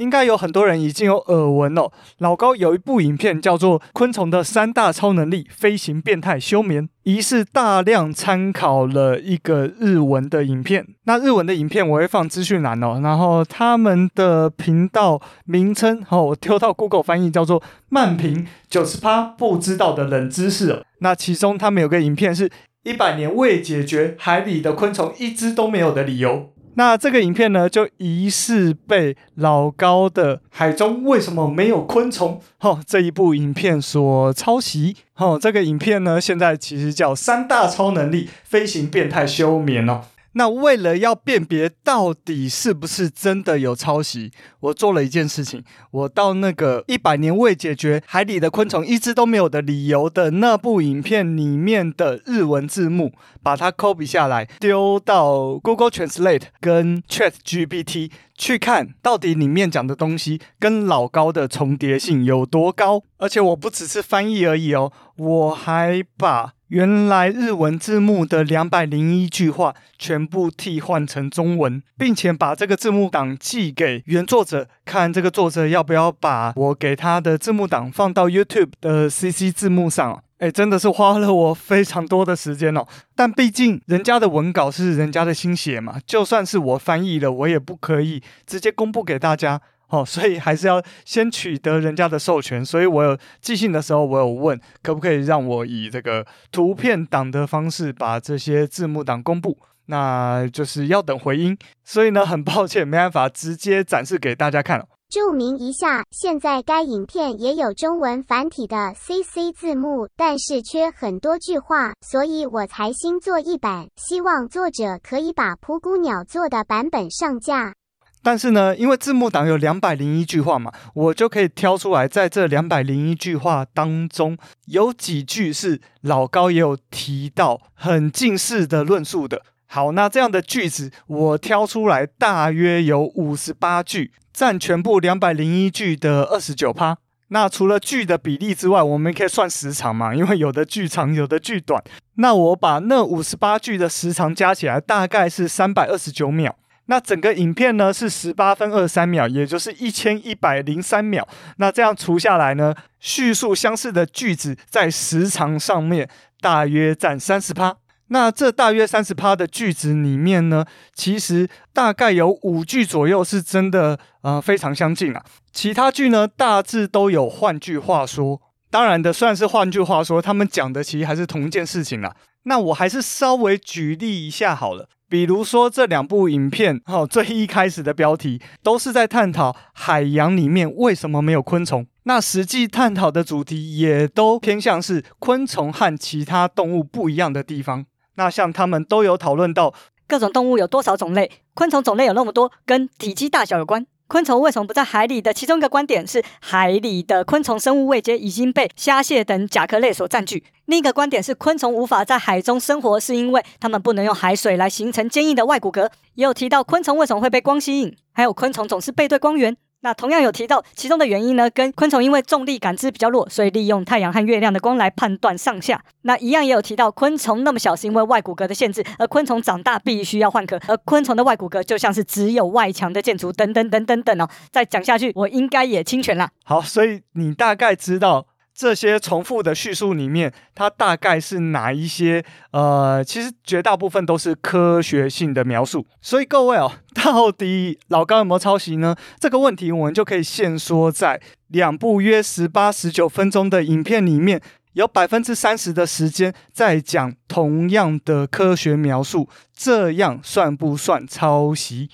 应该有很多人已经有耳闻哦。老高有一部影片叫做《昆虫的三大超能力：飞行、变态、休眠》，疑似大量参考了一个日文的影片。那日文的影片我会放资讯栏哦。然后他们的频道名称，哦，我丢到 Google 翻译叫做“慢评九十趴不知道的冷知识”。那其中他们有个影片是一百年未解决海里的昆虫一只都没有的理由。那这个影片呢，就疑似被老高的《海中为什么没有昆虫》哦这一部影片所抄袭。哦，这个影片呢，现在其实叫三大超能力：飞行、变态、休眠哦。那为了要辨别到底是不是真的有抄袭，我做了一件事情，我到那个一百年未解决海里的昆虫一只都没有的理由的那部影片里面的日文字幕，把它 copy 下来，丢到 Google Translate 跟 ChatGPT 去看到底里面讲的东西跟老高的重叠性有多高。而且我不只是翻译而已哦，我还把。原来日文字幕的两百零一句话全部替换成中文，并且把这个字幕档寄给原作者，看这个作者要不要把我给他的字幕档放到 YouTube 的 CC 字幕上。哎，真的是花了我非常多的时间哦。但毕竟人家的文稿是人家的心血嘛，就算是我翻译了，我也不可以直接公布给大家。哦，所以还是要先取得人家的授权。所以我有寄信的时候，我有问可不可以让我以这个图片档的方式把这些字幕档公布，那就是要等回音。所以呢，很抱歉，没办法直接展示给大家看了。注明一下，现在该影片也有中文繁体的 CC 字幕，但是缺很多句话，所以我才新做一版，希望作者可以把蒲公鸟做的版本上架。但是呢，因为字幕档有两百零一句话嘛，我就可以挑出来，在这两百零一句话当中，有几句是老高也有提到很近似的论述的。好，那这样的句子我挑出来，大约有五十八句，占全部两百零一句的二十九趴。那除了句的比例之外，我们可以算时长嘛？因为有的句长，有的句短。那我把那五十八句的时长加起来，大概是三百二十九秒。那整个影片呢是十八分二三秒，也就是一千一百零三秒。那这样除下来呢，叙述相似的句子在时长上面大约占三十趴。那这大约三十趴的句子里面呢，其实大概有五句左右是真的，呃，非常相近啊。其他句呢，大致都有换句话说。当然的，虽然是换句话说，他们讲的其实还是同一件事情啦。那我还是稍微举例一下好了。比如说这两部影片，哈，最一开始的标题都是在探讨海洋里面为什么没有昆虫。那实际探讨的主题也都偏向是昆虫和其他动物不一样的地方。那像他们都有讨论到各种动物有多少种类，昆虫种类有那么多，跟体积大小有关。昆虫为什么不在海里的其中一个观点是，海里的昆虫生物位阶已经被虾蟹等甲壳类所占据。另一个观点是，昆虫无法在海中生活，是因为它们不能用海水来形成坚硬的外骨骼。也有提到昆虫为什么会被光吸引，还有昆虫总是背对光源。那同样有提到其中的原因呢，跟昆虫因为重力感知比较弱，所以利用太阳和月亮的光来判断上下。那一样也有提到昆虫那么小是因为外骨骼的限制，而昆虫长大必须要换壳，而昆虫的外骨骼就像是只有外墙的建筑，等等等等等哦。再讲下去，我应该也侵权了。好，所以你大概知道。这些重复的叙述里面，它大概是哪一些？呃，其实绝大部分都是科学性的描述。所以各位哦，到底老高有没有抄袭呢？这个问题我们就可以限缩在两部约十八、十九分钟的影片里面，有百分之三十的时间在讲同样的科学描述，这样算不算抄袭？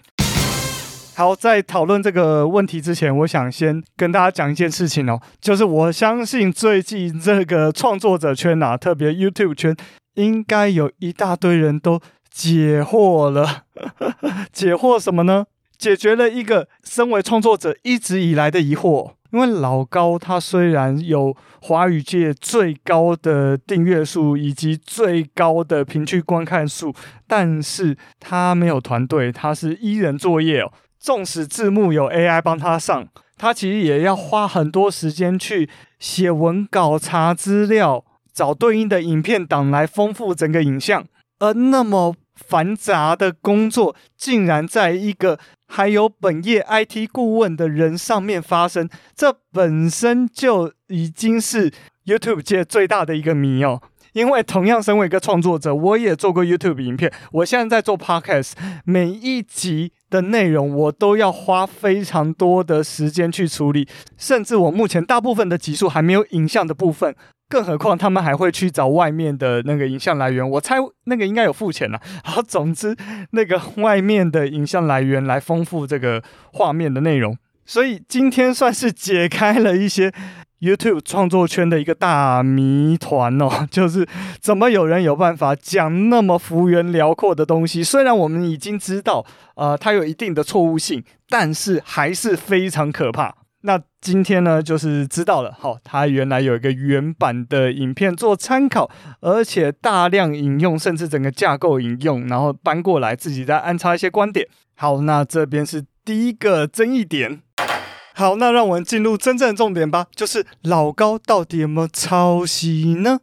好，在讨论这个问题之前，我想先跟大家讲一件事情哦，就是我相信最近这个创作者圈啊，特别 YouTube 圈，应该有一大堆人都解惑了。解惑什么呢？解决了一个身为创作者一直以来的疑惑。因为老高他虽然有华语界最高的订阅数以及最高的平均观看数，但是他没有团队，他是一人作业哦。纵使字幕有 AI 帮他上，他其实也要花很多时间去写文稿、查资料、找对应的影片档来丰富整个影像。而那么繁杂的工作，竟然在一个还有本业 IT 顾问的人上面发生，这本身就已经是 YouTube 界最大的一个谜哦。因为同样身为一个创作者，我也做过 YouTube 影片，我现在在做 Podcast，每一集的内容我都要花非常多的时间去处理，甚至我目前大部分的集数还没有影像的部分，更何况他们还会去找外面的那个影像来源，我猜那个应该有付钱了。好，总之那个外面的影像来源来丰富这个画面的内容，所以今天算是解开了一些。YouTube 创作圈的一个大谜团哦，就是怎么有人有办法讲那么幅员辽阔的东西？虽然我们已经知道，呃，它有一定的错误性，但是还是非常可怕。那今天呢，就是知道了，好，它原来有一个原版的影片做参考，而且大量引用，甚至整个架构引用，然后搬过来自己再安插一些观点。好，那这边是第一个争议点。好，那让我们进入真正的重点吧，就是老高到底有没有抄袭呢？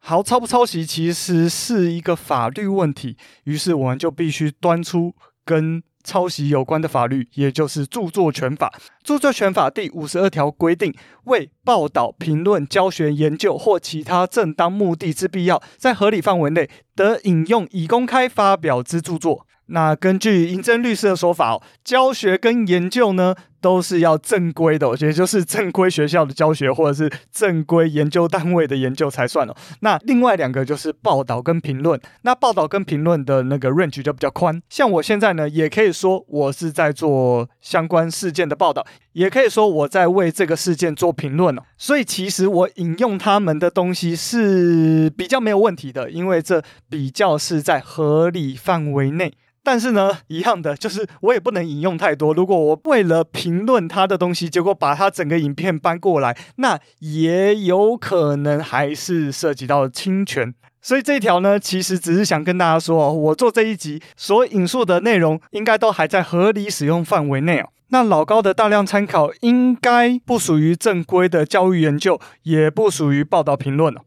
好，抄不抄袭其实是一个法律问题，于是我们就必须端出跟抄袭有关的法律，也就是著作权法。著作权法第五十二条规定，为报道、评论、教学、研究或其他正当目的之必要，在合理范围内得引用已公开发表之著作。那根据银珍律师的说法哦，教学跟研究呢，都是要正规的，也就是正规学校的教学或者是正规研究单位的研究才算哦。那另外两个就是报道跟评论。那报道跟评论的那个 range 就比较宽，像我现在呢，也可以说我是在做相关事件的报道，也可以说我在为这个事件做评论哦。所以其实我引用他们的东西是比较没有问题的，因为这比较是在合理范围内。但是呢，一样的就是我也不能引用太多。如果我为了评论他的东西，结果把他整个影片搬过来，那也有可能还是涉及到侵权。所以这一条呢，其实只是想跟大家说，我做这一集所引述的内容，应该都还在合理使用范围内哦。那老高的大量参考，应该不属于正规的教育研究，也不属于报道评论哦。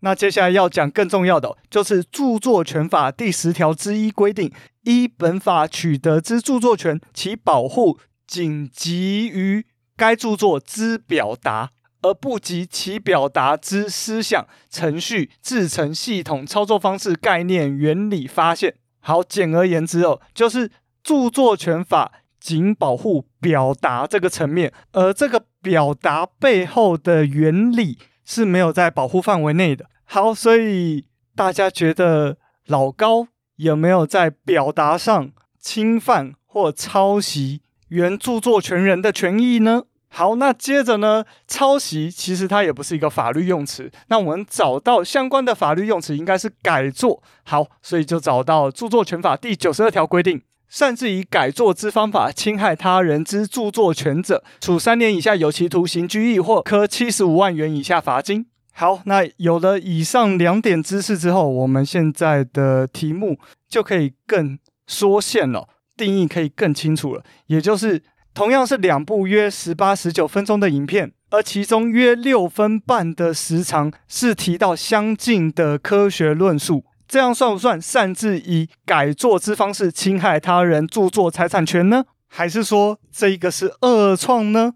那接下来要讲更重要的，就是著作权法第十条之一规定：依本法取得之著作权，其保护仅及于该著作之表达，而不及其表达之思想、程序、制成、系统、操作方式、概念、原理、发现。好，简而言之哦，就是著作权法仅保护表达这个层面，而这个表达背后的原理。是没有在保护范围内的。好，所以大家觉得老高有没有在表达上侵犯或抄袭原著作权人的权益呢？好，那接着呢，抄袭其实它也不是一个法律用词。那我们找到相关的法律用词应该是改作。好，所以就找到著作权法第九十二条规定。擅自以改作之方法侵害他人之著作权者，处三年以下有期徒刑、拘役或科七十五万元以下罚金。好，那有了以上两点知识之后，我们现在的题目就可以更缩限了，定义可以更清楚了。也就是同样是两部约十八、十九分钟的影片，而其中约六分半的时长是提到相近的科学论述。这样算不算擅自以改作之方式侵害他人著作财产权呢？还是说这一个是恶创呢？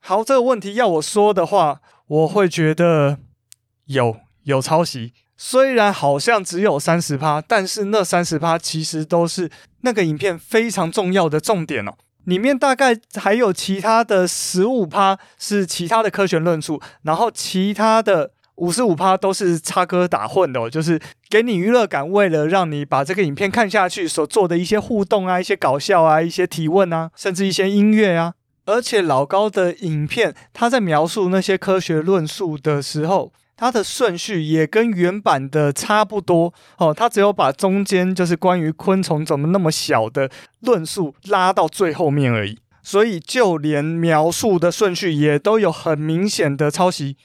好，这个问题要我说的话，我会觉得有有抄袭，虽然好像只有三十趴，但是那三十趴其实都是那个影片非常重要的重点哦。里面大概还有其他的十五趴是其他的科学论述，然后其他的。五十五趴都是插科打诨的哦，就是给你娱乐感，为了让你把这个影片看下去所做的一些互动啊、一些搞笑啊、一些提问啊，甚至一些音乐啊。而且老高的影片，他在描述那些科学论述的时候，他的顺序也跟原版的差不多哦。他只有把中间就是关于昆虫怎么那么小的论述拉到最后面而已，所以就连描述的顺序也都有很明显的抄袭。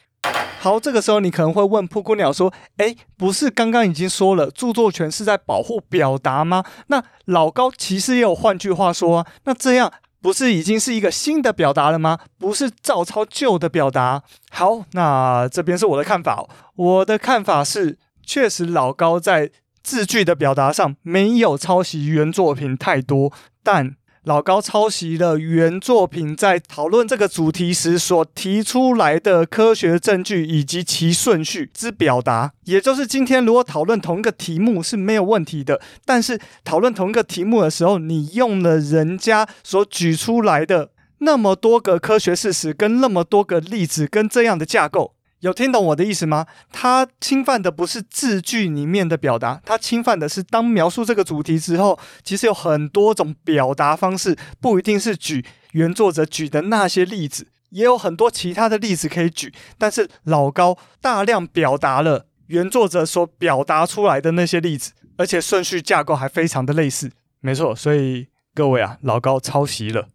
好，这个时候你可能会问噗咕鸟说：“诶，不是刚刚已经说了，著作权是在保护表达吗？那老高其实也有换句话说，那这样不是已经是一个新的表达了吗？不是照抄旧的表达？好，那这边是我的看法，我的看法是，确实老高在字句的表达上没有抄袭原作品太多，但。老高抄袭了原作品在讨论这个主题时所提出来的科学证据以及其顺序之表达，也就是今天如果讨论同一个题目是没有问题的，但是讨论同一个题目的时候，你用了人家所举出来的那么多个科学事实跟那么多个例子跟这样的架构。有听懂我的意思吗？他侵犯的不是字句里面的表达，他侵犯的是当描述这个主题之后，其实有很多种表达方式，不一定是举原作者举的那些例子，也有很多其他的例子可以举。但是老高大量表达了原作者所表达出来的那些例子，而且顺序架构还非常的类似。没错，所以各位啊，老高抄袭了。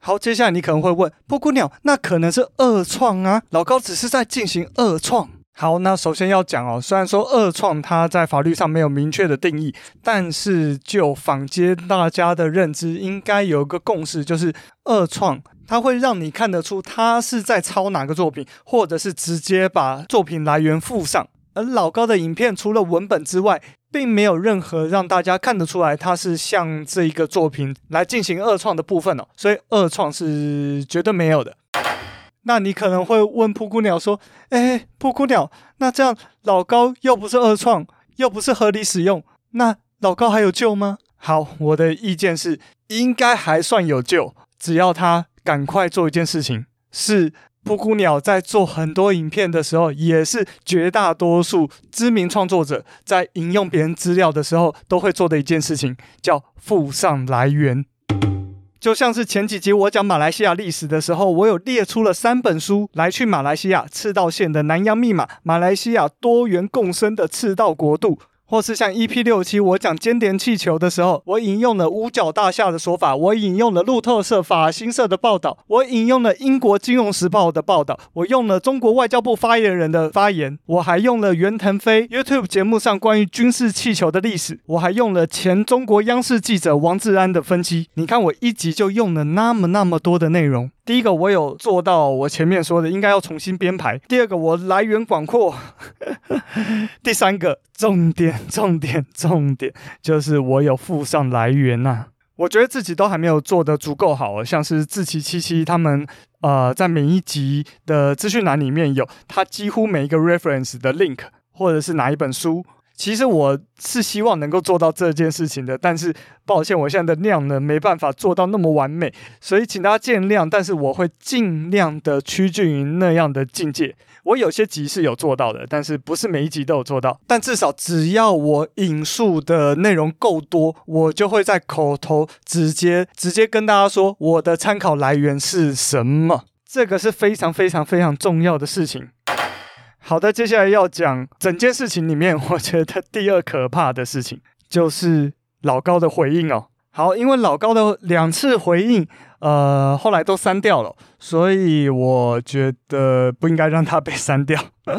好，接下来你可能会问，布谷鸟，那可能是二创啊？老高只是在进行二创。好，那首先要讲哦，虽然说二创它在法律上没有明确的定义，但是就坊间大家的认知，应该有一个共识，就是二创它会让你看得出它是在抄哪个作品，或者是直接把作品来源附上。而老高的影片除了文本之外，并没有任何让大家看得出来，他是向这一个作品来进行二创的部分哦，所以二创是绝对没有的。那你可能会问噗咕鸟说：“哎，噗咕鸟，那这样老高又不是二创，又不是合理使用，那老高还有救吗？”好，我的意见是，应该还算有救，只要他赶快做一件事情，是。布谷鸟在做很多影片的时候，也是绝大多数知名创作者在引用别人资料的时候都会做的一件事情，叫附上来源。就像是前几集我讲马来西亚历史的时候，我有列出了三本书来去马来西亚赤道线的南洋密码，马来西亚多元共生的赤道国度。或是像 EP 六七我讲间谍气球的时候，我引用了五角大厦的说法，我引用了路透社、法新社的报道，我引用了英国金融时报的报道，我用了中国外交部发言人的发言，我还用了袁腾飞 YouTube 节目上关于军事气球的历史，我还用了前中国央视记者王志安的分析。你看我一集就用了那么那么多的内容。第一个，我有做到我前面说的，应该要重新编排。第二个，我来源广阔。第三个，重点，重点，重点，就是我有附上来源呐、我觉得自己都还没有做得足够好，像是志祺七七他们，呃，在每一集的资讯栏里面有他几乎每一个 reference 的 link，或者是哪一本书。其实我是希望能够做到这件事情的，但是抱歉，我现在的量呢没办法做到那么完美，所以请大家见谅。但是我会尽量的趋近于那样的境界。我有些集是有做到的，但是不是每一集都有做到。但至少只要我引述的内容够多，我就会在口头直接直接跟大家说我的参考来源是什么。这个是非常非常非常重要的事情。好的，接下来要讲整件事情里面，我觉得第二可怕的事情就是老高的回应哦。好，因为老高的两次回应，呃，后来都删掉了，所以我觉得不应该让他被删掉。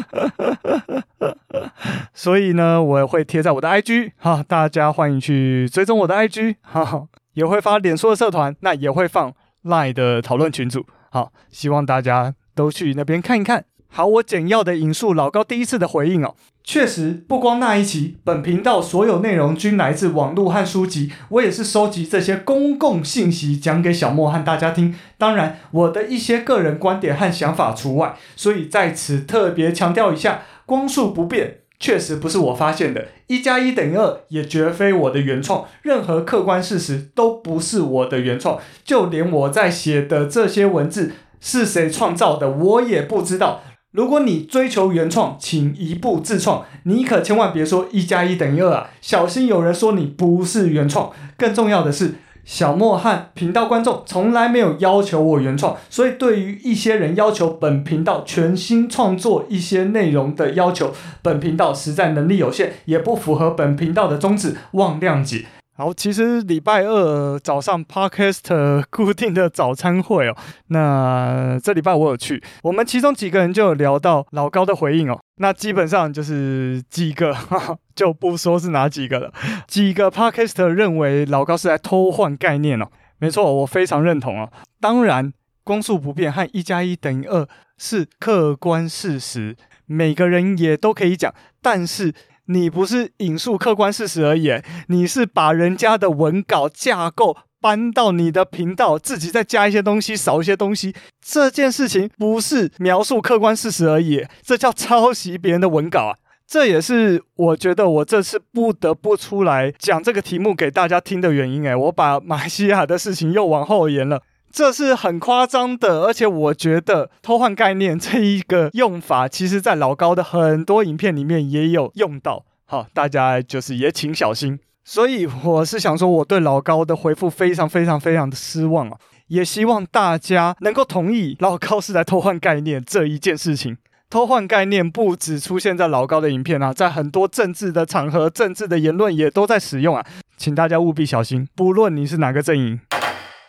所以呢，我会贴在我的 IG，哈，大家欢迎去追踪我的 IG，哈，也会发脸书的社团，那也会放 Line 的讨论群组，好，希望大家都去那边看一看。好，我简要的引述老高第一次的回应哦。确实，不光那一期，本频道所有内容均来自网络和书籍，我也是收集这些公共信息讲给小莫和大家听。当然，我的一些个人观点和想法除外。所以在此特别强调一下，光速不变确实不是我发现的，一加一等于二也绝非我的原创，任何客观事实都不是我的原创，就连我在写的这些文字是谁创造的，我也不知道。如果你追求原创，请移步自创。你可千万别说一加一等于二啊！小心有人说你不是原创。更重要的是，小莫和频道观众从来没有要求我原创，所以对于一些人要求本频道全新创作一些内容的要求，本频道实在能力有限，也不符合本频道的宗旨，望谅解。好，其实礼拜二早上 Podcast 固定的早餐会哦，那这礼拜我有去，我们其中几个人就有聊到老高的回应哦，那基本上就是几个，哈哈，就不说是哪几个了，几个 Podcast 认为老高是在偷换概念哦，没错，我非常认同哦。当然，光速不变和一加一等于二是客观事实，每个人也都可以讲，但是。你不是引述客观事实而已，你是把人家的文稿架构搬到你的频道，自己再加一些东西，少一些东西。这件事情不是描述客观事实而已，这叫抄袭别人的文稿啊！这也是我觉得我这次不得不出来讲这个题目给大家听的原因。诶，我把马来西亚的事情又往后延了，这是很夸张的。而且我觉得偷换概念这一个用法，其实在老高的很多影片里面也有用到。好，大家就是也请小心。所以我是想说，我对老高的回复非常非常非常的失望啊！也希望大家能够同意老高是在偷换概念这一件事情。偷换概念不只出现在老高的影片啊，在很多政治的场合、政治的言论也都在使用啊，请大家务必小心。不论你是哪个阵营。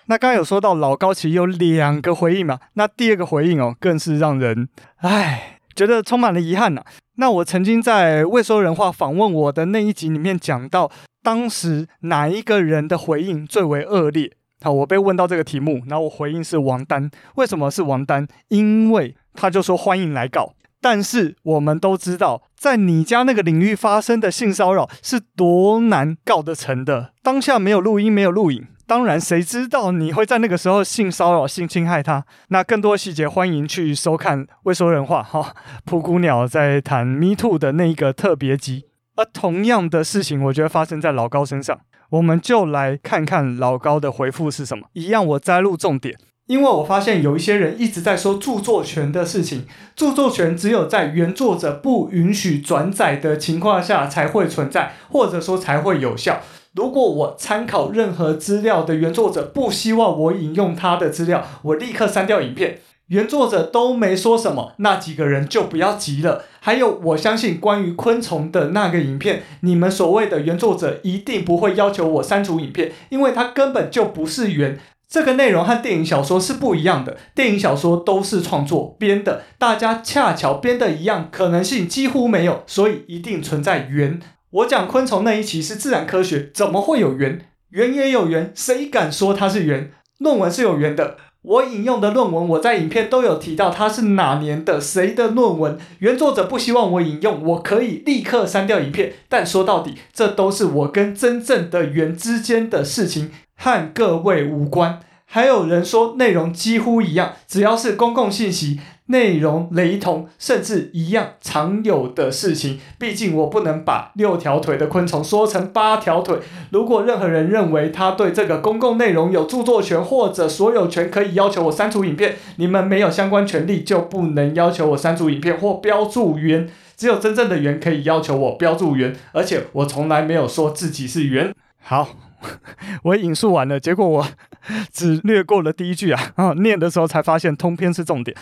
那刚刚有说到老高其实有两个回应嘛，那第二个回应哦，更是让人唉。觉得充满了遗憾呐、那我曾经在未说人话访问我的那一集里面讲到，当时哪一个人的回应最为恶劣？好，我被问到这个题目，然后我回应是王丹。为什么是王丹？因为他就说欢迎来告。但是我们都知道，在你家那个领域发生的性骚扰是多难告得成的。当下没有录音，没有录影。当然，谁知道你会在那个时候性骚扰、性侵害他？那更多细节，欢迎去收看《未说人话》哈，蒲谷鸟在谈 Me Too 的那一个特别集。而同样的事情，我觉得发生在老高身上，我们就来看看老高的回复是什么。一样，我摘录重点，因为我发现有一些人一直在说著作权的事情，著作权只有在原作者不允许转载的情况下才会存在，或者说才会有效。如果我参考任何资料的原作者不希望我引用他的资料，我立刻删掉影片。原作者都没说什么，那几个人就不要急了。还有，我相信关于昆虫的那个影片，你们所谓的原作者一定不会要求我删除影片，因为它根本就不是原。这个内容和电影小说是不一样的，电影小说都是创作编的，大家恰巧编的一样，可能性几乎没有，所以一定存在原。我讲昆虫那一期是自然科学，怎么会有缘？缘也有缘，谁敢说它是缘？论文是有缘的。我引用的论文，我在影片都有提到它是哪年的谁的论文。原作者不希望我引用，我可以立刻删掉影片。但说到底，这都是我跟真正的缘之间的事情，和各位无关。还有人说内容几乎一样，只要是公共信息。内容雷同，甚至一样，常有的事情。毕竟我不能把六条腿的昆虫说成八条腿。如果任何人认为他对这个公共内容有著作权或者所有权，可以要求我删除影片，你们没有相关权利，就不能要求我删除影片或标注原。只有真正的原可以要求我标注原，而且我从来没有说自己是原。好。我引述完了，结果我 只略过了第一句啊，啊，念的时候才发现通篇是重点。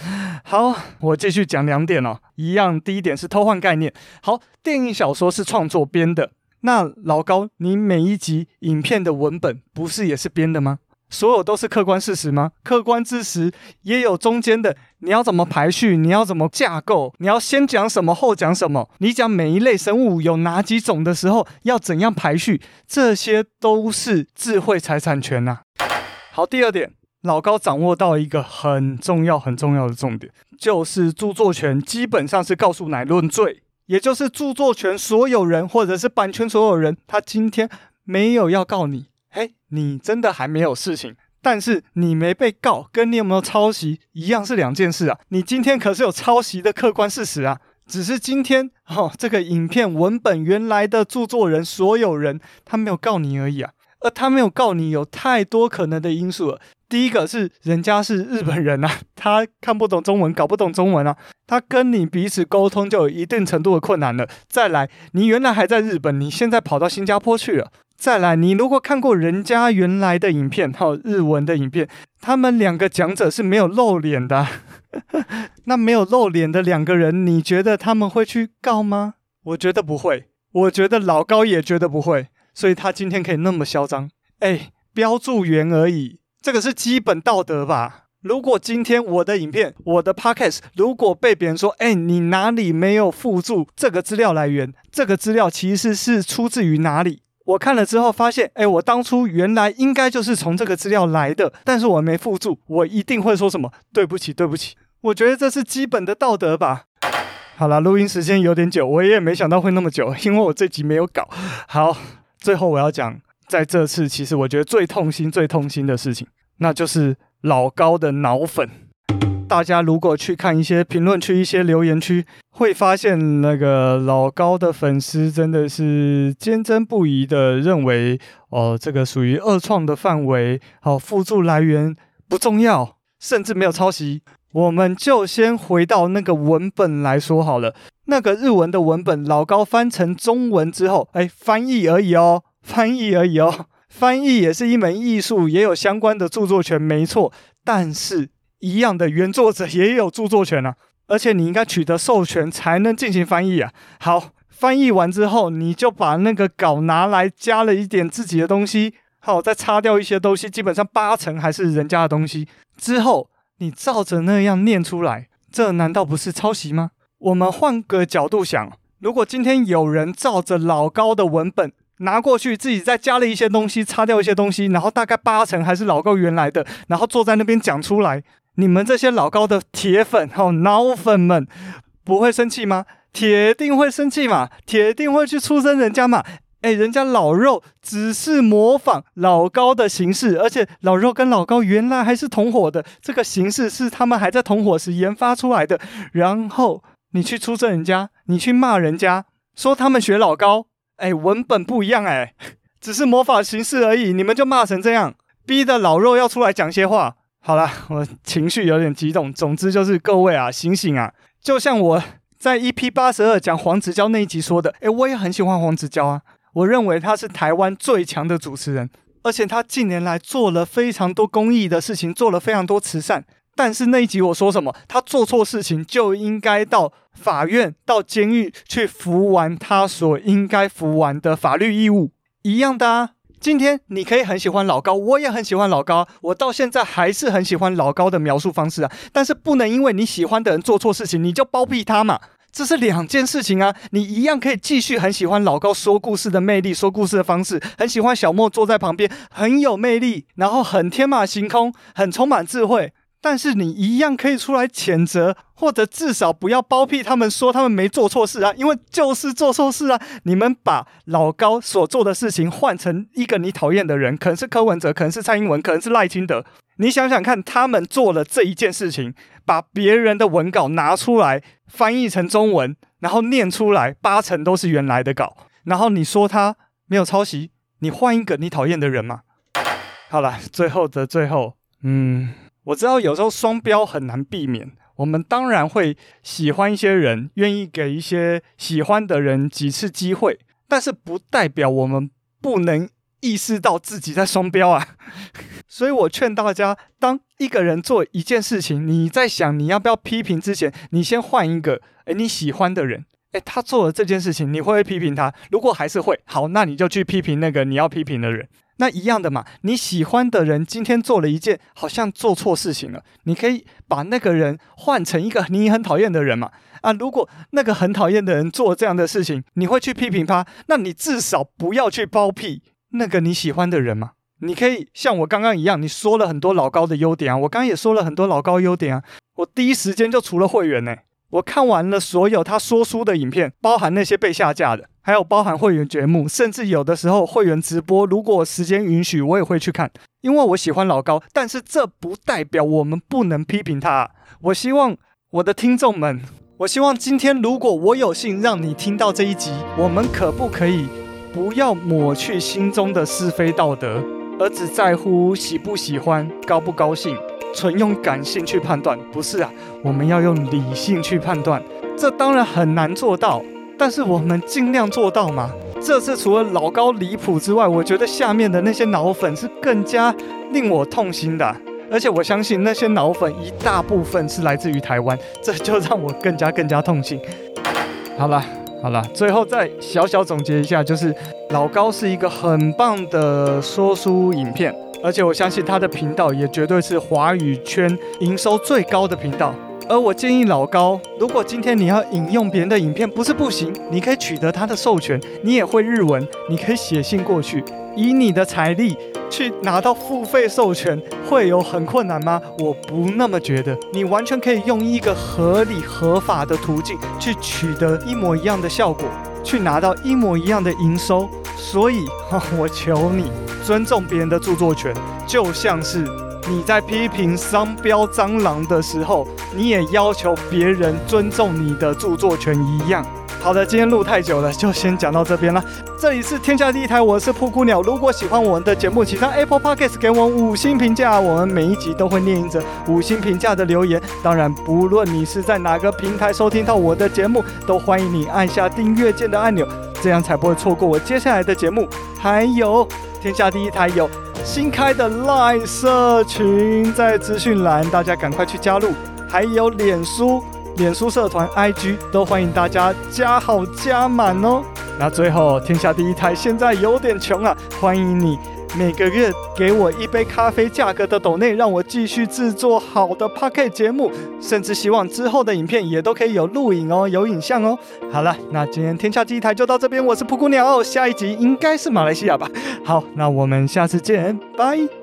好，我继续讲两点哦，一样，第一点是偷换概念。好，电影小说是创作编的，那老高，你每一集影片的文本不是也是编的吗？所有都是客观事实吗？客观之时也有中间的，你要怎么排序？你要怎么架构？你要先讲什么，后讲什么？你讲每一类生物有哪几种的时候，要怎样排序？这些都是智慧财产权呐、啊。好，第二点，老高掌握到一个很重要、很重要的重点，就是著作权基本上是告诉乃论罪，也就是著作权所有人或者是版权所有人，他今天没有要告你。嘿，你真的还没有事情，但是你没被告，跟你有没有抄袭一样是两件事啊！你今天可是有抄袭的客观事实啊，只是今天哦，这个影片文本原来的著作人所有人他没有告你而已啊，而他没有告你有太多可能的因素了。第一个是人家是日本人啊，他看不懂中文，搞不懂中文啊，他跟你彼此沟通就有一定程度的困难了。再来，你原来还在日本，你现在跑到新加坡去了。再来，你如果看过人家原来的影片，哈，日文的影片，他们两个讲者是没有露脸的，那没有露脸的两个人，你觉得他们会去告吗？我觉得不会，我觉得老高也觉得不会，所以他今天可以那么嚣张，哎，标注员而已，这个是基本道德吧？如果今天我的影片，我的 podcast 如果被别人说，哎，你哪里没有附注这个资料来源？这个资料其实是出自于哪里？我看了之后发现，哎，我当初原来应该就是从这个资料来的，但是我没附注，我一定会说什么对不起，对不起。我觉得这是基本的道德吧。好了，录音时间有点久，我也没想到会那么久，因为我这集没有搞。好，最后我要讲，在这次其实我觉得最痛心、最痛心的事情，那就是老高的脑粉。大家如果去看一些评论区、一些留言区，会发现那个老高的粉丝真的是坚贞不移的认为，哦，这个属于二创的范围，好，附注来源不重要，甚至没有抄袭。我们就先回到那个文本来说好了，那个日文的文本，老高翻成中文之后，哎，翻译而已哦，翻译而已哦，翻译也是一门艺术，也有相关的著作权，没错，但是。一样的原作者也有著作权啊，而且你应该取得授权才能进行翻译啊。好，翻译完之后，你就把那个稿拿来加了一点自己的东西，好，再擦掉一些东西，基本上八成还是人家的东西。之后你照着那样念出来，这难道不是抄袭吗？我们换个角度想，如果今天有人照着老高的文本拿过去，自己再加了一些东西，擦掉一些东西，然后大概八成还是老高原来的，然后坐在那边讲出来。你们这些老高的铁粉、哦，脑粉们，不会生气吗？铁定会生气嘛，铁定会去出征人家嘛。诶，人家老肉只是模仿老高的形式，而且老肉跟老高原来还是同伙的，这个形式是他们还在同伙时研发出来的。然后你去出征人家，你去骂人家，说他们学老高，诶，文本不一样，诶，只是模仿形式而已，你们就骂成这样，逼得老肉要出来讲些话。好了，我情绪有点激动。总之就是各位啊，醒醒啊！就像我在 EP 八十二讲黄子佼那一集说的，诶，我也很喜欢黄子佼啊。我认为他是台湾最强的主持人，而且他近年来做了非常多公益的事情，做了非常多慈善。但是那一集我说什么？他做错事情就应该到法院、到监狱去服完他所应该服完的法律义务，一样的啊。今天你可以很喜欢老高，我也很喜欢老高，我到现在还是很喜欢老高的描述方式啊。但是不能因为你喜欢的人做错事情，你就包庇他嘛，这是两件事情啊。你一样可以继续很喜欢老高说故事的魅力，说故事的方式，很喜欢小莫坐在旁边很有魅力，然后很天马行空，很充满智慧。但是你一样可以出来谴责，或者至少不要包庇他们，说他们没做错事啊，因为就是做错事啊。你们把老高所做的事情换成一个你讨厌的人，可能是柯文哲，可能是蔡英文，可能是赖清德。你想想看，他们做了这一件事情，把别人的文稿拿出来翻译成中文，然后念出来，八成都是原来的稿。然后你说他没有抄袭，你换一个你讨厌的人嘛？好了，最后的最后，嗯。我知道有时候双标很难避免，我们当然会喜欢一些人，愿意给一些喜欢的人几次机会，但是不代表我们不能意识到自己在双标啊。所以我劝大家，当一个人做一件事情，你在想你要不要批评之前，你先换一个，诶，你喜欢的人，诶，他做了这件事情，你会不会批评他？如果还是会，好，那你就去批评那个你要批评的人。那一样的嘛，你喜欢的人今天做了一件好像做错事情了，你可以把那个人换成一个你很讨厌的人嘛。啊，如果那个很讨厌的人做这样的事情，你会去批评他，那你至少不要去包庇那个你喜欢的人嘛。你可以像我刚刚一样，你说了很多老高的优点啊，我刚刚也说了很多老高优点啊，我第一时间就除了会员呢。我看完了所有他说书的影片，包含那些被下架的，还有包含会员节目，甚至有的时候会员直播，如果时间允许，我也会去看，因为我喜欢老高。但是这不代表我们不能批评他。我希望我的听众们，我希望今天如果我有幸让你听到这一集，我们可不可以不要抹去心中的是非道德，而只在乎喜不喜欢、高不高兴？纯用感性去判断，不是啊，我们要用理性去判断。这当然很难做到，但是我们尽量做到嘛。这次除了老高离谱之外，我觉得下面的那些脑粉是更加令我痛心的。而且我相信那些脑粉一大部分是来自于台湾，这就让我更加更加痛心。好了好了，最后再小小总结一下，就是老高是一个很棒的说书影片。而且我相信他的频道也绝对是华语圈营收最高的频道。而我建议老高，如果今天你要引用别人的影片，不是不行，你可以取得他的授权，你也会日文，你可以写信过去，以你的财力去拿到付费授权，会有很困难吗？我不那么觉得，你完全可以用一个合理合法的途径去取得一模一样的效果，去拿到一模一样的营收。所以，我求你尊重别人的著作权，就像是你在批评商标蟑螂的时候，你也要求别人尊重你的著作权一样。好的，今天录太久了，就先讲到这边了。这里是天下第一台，我是布谷鸟。如果喜欢我们的节目，请上 Apple Podcast 给我们五星评价，我们每一集都会念一则五星评价的留言。当然，不论你是在哪个平台收听到我的节目，都欢迎你按下订阅键的按钮。这样才不会错过我接下来的节目。还有，天下第一台有新开的 Line 社群，在资讯栏，大家赶快去加入。还有脸书、脸书社团、IG 都欢迎大家加好加满哦。那最后，天下第一台现在有点穷啊，欢迎你。每个月给我一杯咖啡价格的斗内，让我继续制作好的 Podcast 节目，甚至希望之后的影片也都可以有录影哦，有影像哦。好了，那今天天下第一台就到这边，我是噗咕鸟，下一集应该是马来西亚吧。好，那我们下次见，拜。